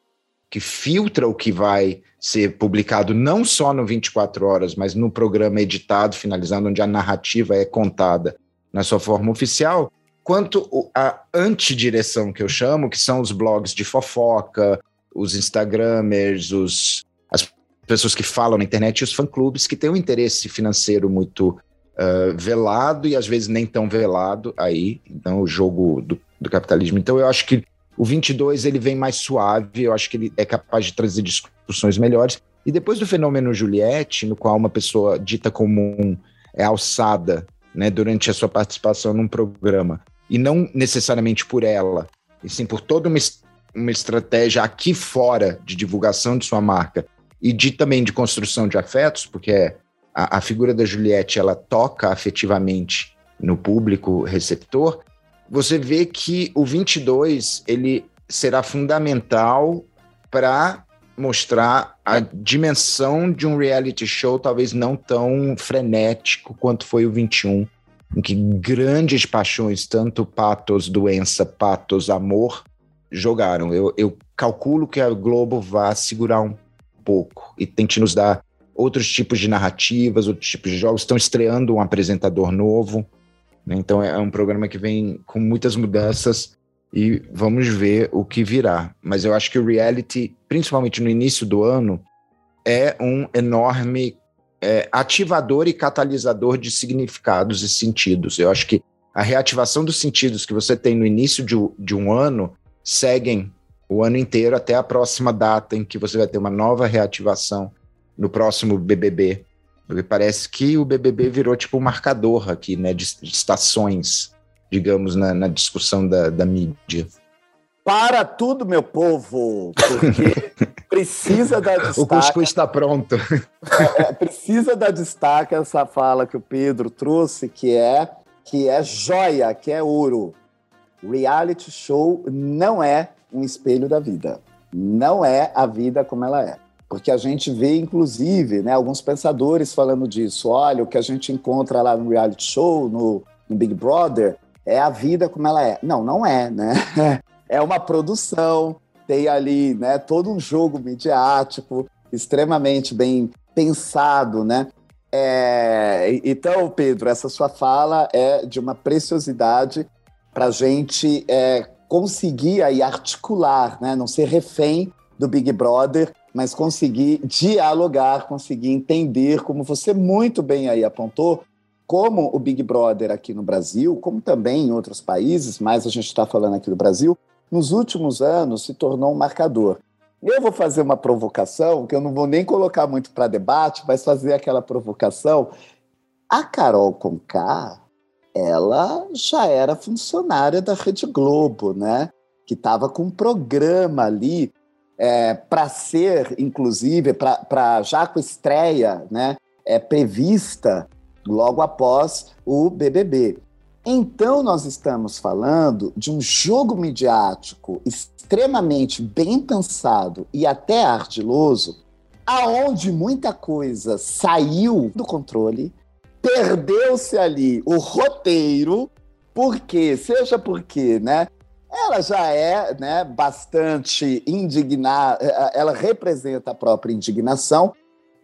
que filtra o que vai ser publicado não só no 24 horas, mas no programa editado, finalizando, onde a narrativa é contada na sua forma oficial, quanto a antidireção que eu chamo, que são os blogs de fofoca, os instagramers, os, as pessoas que falam na internet e os fã-clubes que têm um interesse financeiro muito uh, velado e às vezes nem tão velado aí, então o jogo do, do capitalismo. Então eu acho que o 22 ele vem mais suave, eu acho que ele é capaz de trazer discussões melhores. E depois do fenômeno Juliette, no qual uma pessoa dita comum é alçada né, durante a sua participação num programa, e não necessariamente por ela, e sim por toda uma, uma estratégia aqui fora de divulgação de sua marca e de também de construção de afetos, porque a, a figura da Juliette ela toca afetivamente no público receptor, você vê que o 22 ele será fundamental para mostrar a dimensão de um reality show talvez não tão frenético quanto foi o 21, em que grandes paixões, tanto patos doença, patos amor, jogaram. Eu, eu calculo que a Globo vai segurar um pouco e tente nos dar outros tipos de narrativas, outros tipos de jogos, estão estreando um apresentador novo. Né? Então é um programa que vem com muitas mudanças e vamos ver o que virá. Mas eu acho que o reality, principalmente no início do ano, é um enorme é, ativador e catalisador de significados e sentidos. Eu acho que a reativação dos sentidos que você tem no início de, de um ano seguem o ano inteiro até a próxima data em que você vai ter uma nova reativação no próximo BBB. Porque parece que o BBB virou tipo um marcador aqui, né, de, de estações, digamos, na, na discussão da, da mídia. Para tudo, meu povo, porque precisa dar destaque. O cuscuz está pronto. É, é, precisa dar destaque essa fala que o Pedro trouxe, que é que é joia, que é ouro. Reality show não é um espelho da vida. Não é a vida como ela é. Porque a gente vê, inclusive, né, alguns pensadores falando disso. Olha, o que a gente encontra lá no reality show, no, no Big Brother, é a vida como ela é. Não, não é, né? É uma produção, tem ali né, todo um jogo midiático extremamente bem pensado, né? É, então, Pedro, essa sua fala é de uma preciosidade para a gente é, conseguir aí articular, né? não ser refém do Big Brother mas conseguir dialogar, conseguir entender, como você muito bem aí apontou, como o Big Brother aqui no Brasil, como também em outros países, mas a gente está falando aqui do Brasil, nos últimos anos se tornou um marcador. Eu vou fazer uma provocação, que eu não vou nem colocar muito para debate, mas fazer aquela provocação. A Carol Conká, ela já era funcionária da Rede Globo, né? Que estava com um programa ali é, para ser, inclusive, para já com estreia né, é, prevista logo após o BBB. Então, nós estamos falando de um jogo midiático extremamente bem pensado e até ardiloso, aonde muita coisa saiu do controle, perdeu-se ali o roteiro, porque, seja porque, né, ela já é né, bastante indignada, eh, eh, ela representa a própria indignação.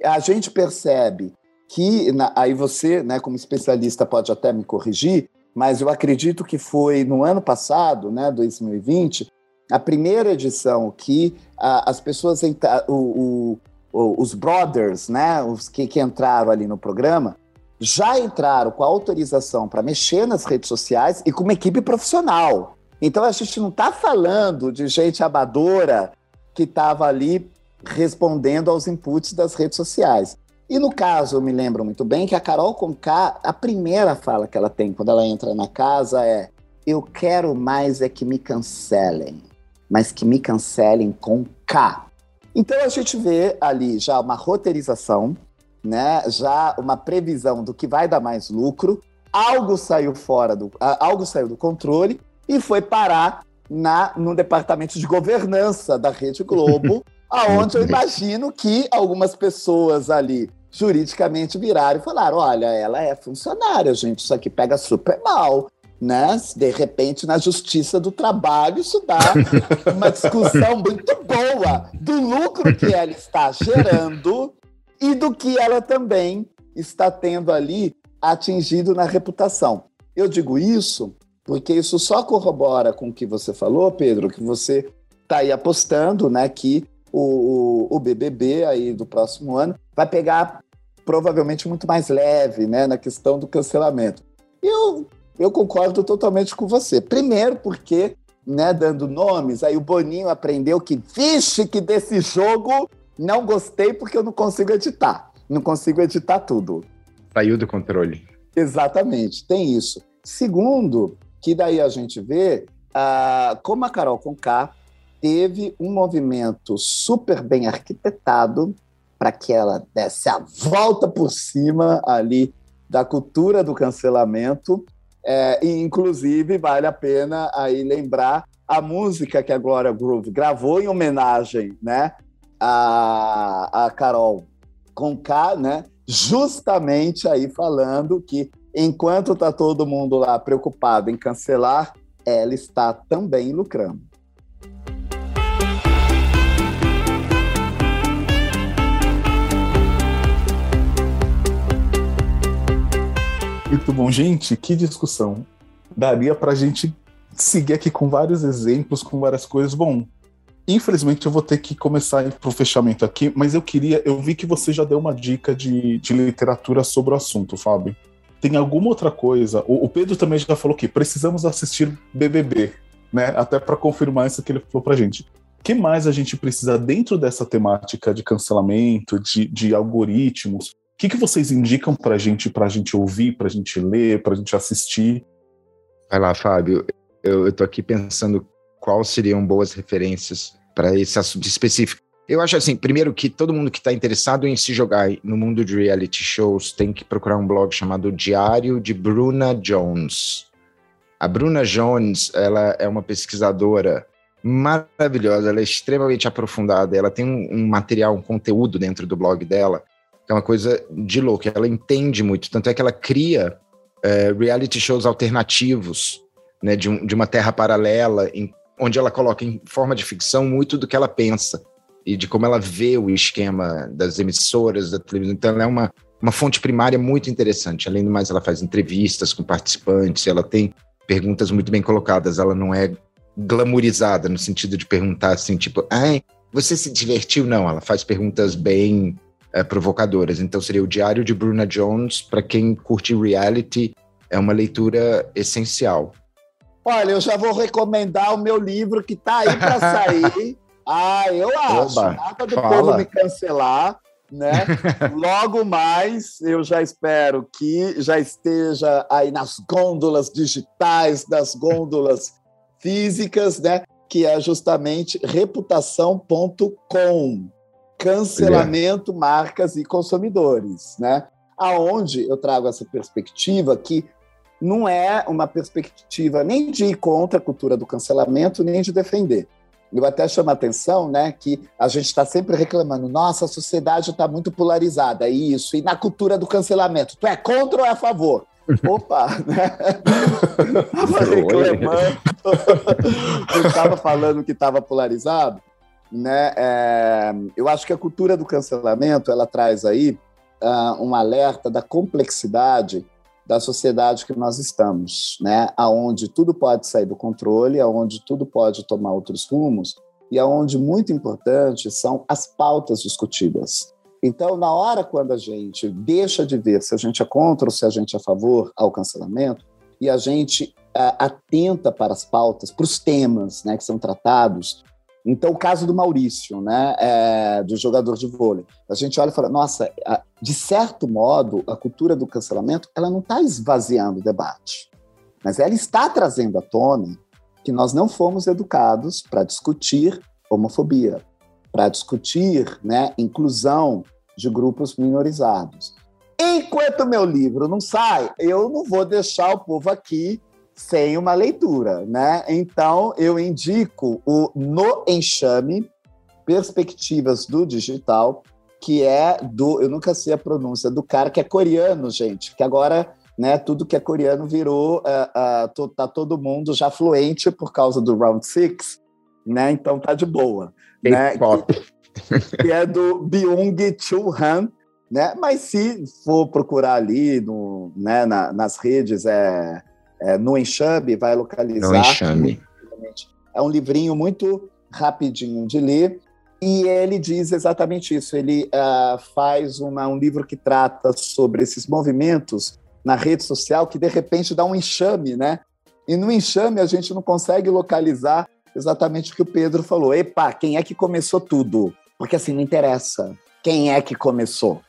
A gente percebe que, aí você, né, como especialista, pode até me corrigir, mas eu acredito que foi no ano passado, né, 2020, a primeira edição que as pessoas, o, o, os brothers, né, os que, que entraram ali no programa, já entraram com a autorização para mexer nas redes sociais e com uma equipe profissional. Então a gente não está falando de gente amadora que estava ali respondendo aos inputs das redes sociais. E no caso, eu me lembro muito bem que a Carol Conká, a primeira fala que ela tem quando ela entra na casa é: Eu quero mais é que me cancelem, mas que me cancelem com K. Então a gente vê ali já uma roteirização, né? já uma previsão do que vai dar mais lucro, algo saiu fora do, algo saiu do controle e foi parar na, no departamento de governança da Rede Globo, aonde eu imagino que algumas pessoas ali juridicamente viraram e falaram: olha, ela é funcionária, gente, isso aqui pega super mal. Né? De repente, na justiça do trabalho, isso dá uma discussão muito boa do lucro que ela está gerando e do que ela também está tendo ali atingido na reputação. Eu digo isso porque isso só corrobora com o que você falou, Pedro, que você está aí apostando, né, que o, o, o, BBB aí do próximo ano vai pegar provavelmente muito mais leve, né, na questão do cancelamento. Eu, eu concordo totalmente com você. Primeiro porque, né, dando nomes, aí o Boninho aprendeu que, vixe, que desse jogo não gostei porque eu não consigo editar. Não consigo editar tudo. Saiu do controle. Exatamente, tem isso. Segundo, que daí a gente vê como a Carol Conká teve um movimento super bem arquitetado para que ela desse a volta por cima ali da cultura do cancelamento. É, e, inclusive, vale a pena aí lembrar a música que a Glória Groove gravou em homenagem né, a, a Carol Conká, né, justamente aí falando que Enquanto tá todo mundo lá preocupado em cancelar, ela está também lucrando. Muito bom, gente. Que discussão. Daria para a gente seguir aqui com vários exemplos, com várias coisas. Bom, infelizmente eu vou ter que começar para o fechamento aqui, mas eu queria, eu vi que você já deu uma dica de, de literatura sobre o assunto, Fábio. Tem alguma outra coisa? O, o Pedro também já falou que precisamos assistir BBB, né? Até para confirmar isso que ele falou pra gente. O que mais a gente precisa dentro dessa temática de cancelamento, de, de algoritmos? O que, que vocês indicam pra gente, pra gente ouvir, pra gente ler, pra gente assistir? Vai lá, Fábio. Eu, tô aqui pensando quais seriam boas referências para esse assunto específico. Eu acho assim, primeiro que todo mundo que está interessado em se jogar no mundo de reality shows tem que procurar um blog chamado Diário de Bruna Jones. A Bruna Jones, ela é uma pesquisadora maravilhosa, ela é extremamente aprofundada, ela tem um, um material, um conteúdo dentro do blog dela, que é uma coisa de louco, ela entende muito, tanto é que ela cria é, reality shows alternativos, né, de, um, de uma terra paralela, em, onde ela coloca em forma de ficção muito do que ela pensa e de como ela vê o esquema das emissoras da televisão. Então, ela é uma, uma fonte primária muito interessante. Além do mais, ela faz entrevistas com participantes, ela tem perguntas muito bem colocadas, ela não é glamourizada no sentido de perguntar assim, tipo, ai, você se divertiu? Não, ela faz perguntas bem é, provocadoras. Então seria o Diário de Bruna Jones, para quem curte reality, é uma leitura essencial. Olha, eu já vou recomendar o meu livro que está aí para sair. ah, eu acho. Oba, Nada do fala. povo me cancelar né? Logo mais, eu já espero que já esteja aí nas gôndolas digitais, das gôndolas físicas, né? Que é justamente reputação.com, cancelamento, é. marcas e consumidores, né? Aonde eu trago essa perspectiva que não é uma perspectiva nem de ir contra a cultura do cancelamento, nem de defender eu até chamo a atenção, né, que a gente está sempre reclamando, nossa, a sociedade está muito polarizada, isso, e na cultura do cancelamento, tu é contra ou é a favor? Opa, né? Estava reclamando, estava falando que estava polarizado, né? É, eu acho que a cultura do cancelamento ela traz aí uh, um alerta da complexidade da sociedade que nós estamos, né? Aonde tudo pode sair do controle, aonde tudo pode tomar outros rumos e aonde muito importante são as pautas discutidas. Então, na hora quando a gente deixa de ver se a gente é contra ou se a gente é a favor ao cancelamento e a gente uh, atenta para as pautas, para os temas, né, que são tratados, então, o caso do Maurício, né, é, do jogador de vôlei, a gente olha e fala, nossa, de certo modo, a cultura do cancelamento, ela não está esvaziando o debate, mas ela está trazendo à tona que nós não fomos educados para discutir homofobia, para discutir né, inclusão de grupos minorizados. Enquanto meu livro não sai, eu não vou deixar o povo aqui sem uma leitura, né? Então eu indico o No Enxame, Perspectivas do Digital, que é do, eu nunca sei a pronúncia, do cara que é coreano, gente, que agora, né, tudo que é coreano virou, uh, uh, tá todo mundo já fluente por causa do Round Six, né? Então tá de boa, né? Que, que, é do Byung Chul Han, né? Mas se for procurar ali no, né, na, nas redes, é é, no Enxame, vai localizar. No Enxame. É um livrinho muito rapidinho de ler e ele diz exatamente isso. Ele uh, faz uma, um livro que trata sobre esses movimentos na rede social que de repente dá um enxame, né? E no enxame a gente não consegue localizar exatamente o que o Pedro falou. Epa, quem é que começou tudo? Porque assim não interessa quem é que começou.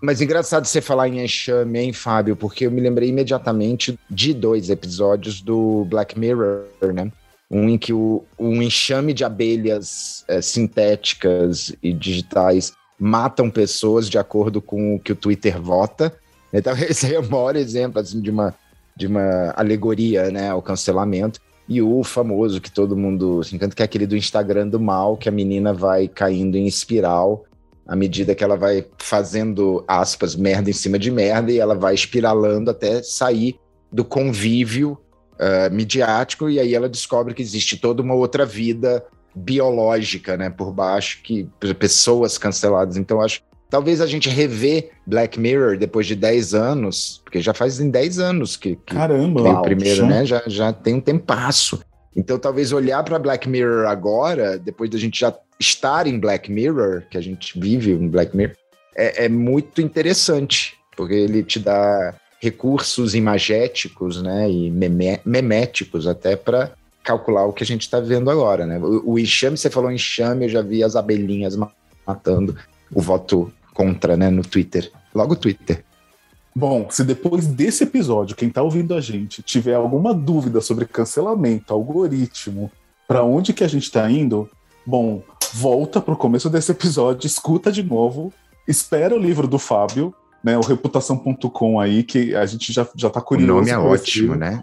Mas engraçado você falar em enxame, hein, Fábio? Porque eu me lembrei imediatamente de dois episódios do Black Mirror, né? Um em que o, um enxame de abelhas é, sintéticas e digitais matam pessoas de acordo com o que o Twitter vota. Então, esse é o maior exemplo assim, de, uma, de uma alegoria né, ao cancelamento. E o famoso que todo mundo se encanta, que é aquele do Instagram do mal, que a menina vai caindo em espiral à medida que ela vai fazendo, aspas, merda em cima de merda, e ela vai espiralando até sair do convívio uh, midiático, e aí ela descobre que existe toda uma outra vida biológica, né, por baixo, que pessoas canceladas. Então, acho talvez a gente rever Black Mirror depois de 10 anos, porque já faz em 10 anos que, que Caramba, o primeiro, né? Já, já tem um tempasso. Então, talvez olhar para Black Mirror agora, depois da gente já estar em Black Mirror, que a gente vive em Black Mirror, é, é muito interessante, porque ele te dá recursos imagéticos, né, e meme, meméticos até para calcular o que a gente está vendo agora, né? O, o enxame, você falou enxame, eu já vi as abelhinhas matando o voto contra, né, no Twitter. Logo Twitter. Bom, se depois desse episódio, quem está ouvindo a gente tiver alguma dúvida sobre cancelamento, algoritmo, para onde que a gente está indo, bom, volta pro começo desse episódio, escuta de novo, espera o livro do Fábio, né, o reputação.com aí, que a gente já, já tá curioso. O nome é ótimo, né?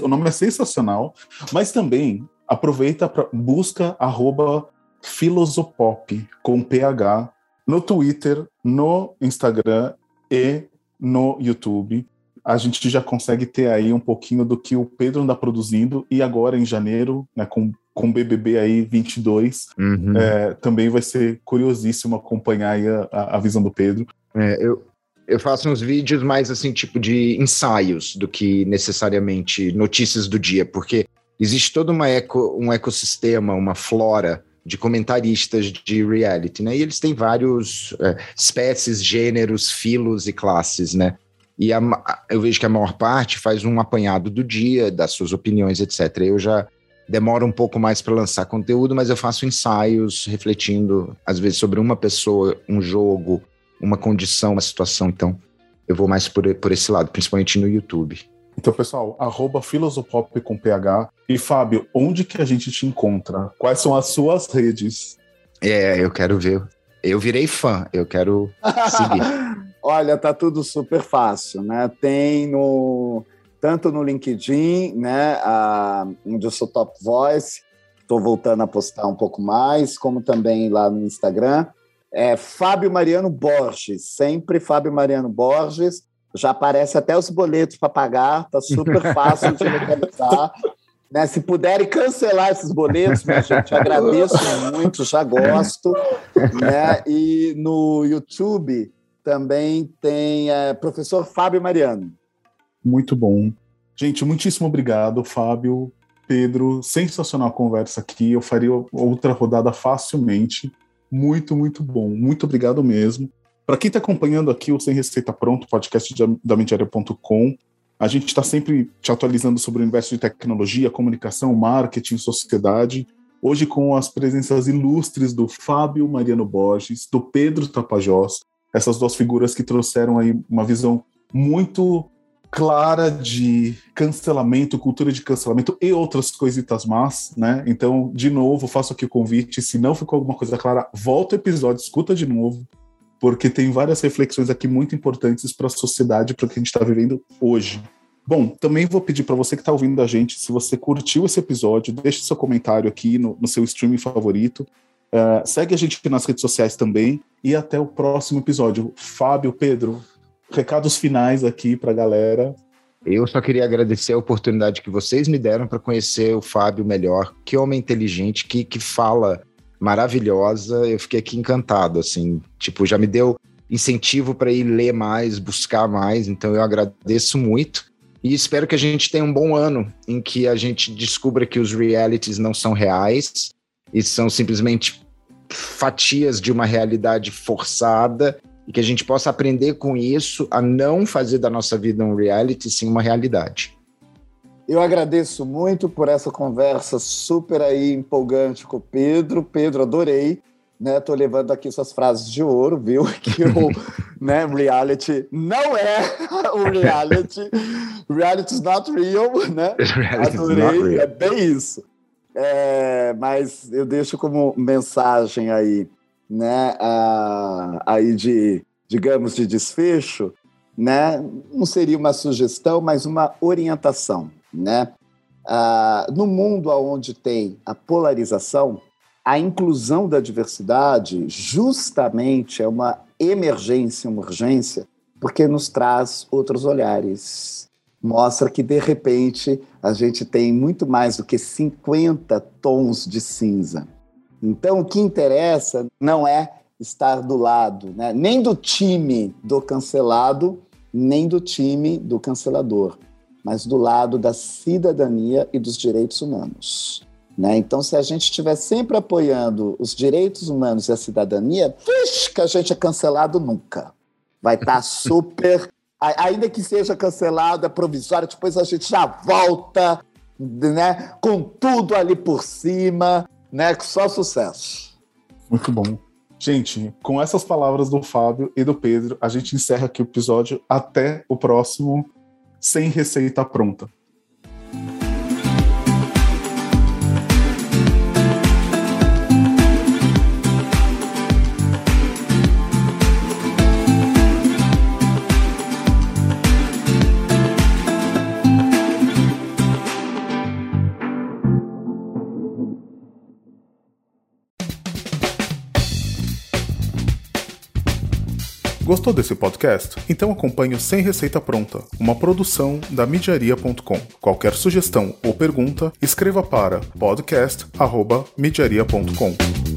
O nome é sensacional, mas também aproveita para busca arroba filosopop com PH no Twitter, no Instagram e no YouTube. A gente já consegue ter aí um pouquinho do que o Pedro anda produzindo e agora em janeiro, né, com com BBB aí 22, uhum. é, também vai ser curiosíssimo acompanhar aí a, a visão do Pedro. É, eu, eu faço uns vídeos mais assim, tipo de ensaios do que necessariamente notícias do dia, porque existe todo uma eco, um ecossistema, uma flora de comentaristas de reality, né? E eles têm vários é, espécies, gêneros, filos e classes, né? E a, eu vejo que a maior parte faz um apanhado do dia, das suas opiniões, etc. Eu já demora um pouco mais para lançar conteúdo, mas eu faço ensaios refletindo, às vezes, sobre uma pessoa, um jogo, uma condição, uma situação. Então, eu vou mais por, por esse lado, principalmente no YouTube. Então, pessoal, arroba filosopop com PH. E, Fábio, onde que a gente te encontra? Quais são as suas redes? É, eu quero ver. Eu virei fã, eu quero seguir. Olha, tá tudo super fácil, né? Tem no tanto no LinkedIn, né, a, onde eu sou top voice, estou voltando a postar um pouco mais, como também lá no Instagram. É Fábio Mariano Borges, sempre Fábio Mariano Borges. Já aparece até os boletos para pagar, tá super fácil de localizar. Né, se puderem cancelar esses boletos, minha gente, agradeço muito, já gosto. Né? E no YouTube também tem é, professor Fábio Mariano. Muito bom. Gente, muitíssimo obrigado, Fábio, Pedro. Sensacional a conversa aqui. Eu faria outra rodada facilmente. Muito, muito bom. Muito obrigado mesmo. Para quem está acompanhando aqui o Sem Receita Pronto, podcast da Mediaria.com, a gente está sempre te atualizando sobre o universo de tecnologia, comunicação, marketing, sociedade. Hoje com as presenças ilustres do Fábio Mariano Borges, do Pedro Tapajós, essas duas figuras que trouxeram aí uma visão muito clara de cancelamento, cultura de cancelamento e outras coisitas más, né? Então, de novo, faço aqui o convite. Se não ficou alguma coisa clara, volta o episódio, escuta de novo, porque tem várias reflexões aqui muito importantes para a sociedade, para o que a gente está vivendo hoje. Bom, também vou pedir para você que está ouvindo a gente, se você curtiu esse episódio, deixe seu comentário aqui no, no seu streaming favorito. Uh, segue a gente nas redes sociais também. E até o próximo episódio. Fábio, Pedro, recados finais aqui para a galera. Eu só queria agradecer a oportunidade que vocês me deram para conhecer o Fábio melhor. Que homem inteligente, que, que fala maravilhosa. Eu fiquei aqui encantado, assim. Tipo, já me deu incentivo para ir ler mais, buscar mais. Então eu agradeço muito. E espero que a gente tenha um bom ano em que a gente descubra que os realities não são reais e são simplesmente fatias de uma realidade forçada e que a gente possa aprender com isso a não fazer da nossa vida um reality, sim uma realidade. Eu agradeço muito por essa conversa super aí empolgante com o Pedro. Pedro, adorei. Né, tô levando aqui suas frases de ouro, viu? Que o né, reality não é o reality. Reality is not real, né? Adorei, é bem isso. É, mas eu deixo como mensagem aí né, a, aí de, digamos, de desfecho, né, não seria uma sugestão, mas uma orientação, né? Ah, no mundo onde tem a polarização, a inclusão da diversidade justamente é uma emergência, uma urgência, porque nos traz outros olhares. Mostra que, de repente, a gente tem muito mais do que 50 tons de cinza. Então, o que interessa não é estar do lado, né? nem do time do cancelado, nem do time do cancelador, mas do lado da cidadania e dos direitos humanos. Né? Então, se a gente estiver sempre apoiando os direitos humanos e a cidadania, vixe, que a gente é cancelado nunca. Vai estar tá super. Ainda que seja cancelado, é provisório, depois a gente já volta né, com tudo ali por cima, né, só sucesso. Muito bom. Gente, com essas palavras do Fábio e do Pedro, a gente encerra aqui o episódio. Até o próximo Sem Receita Pronta. Gostou desse podcast? Então acompanhe o Sem Receita Pronta, uma produção da midiaria.com. Qualquer sugestão ou pergunta, escreva para podcast@midiaria.com.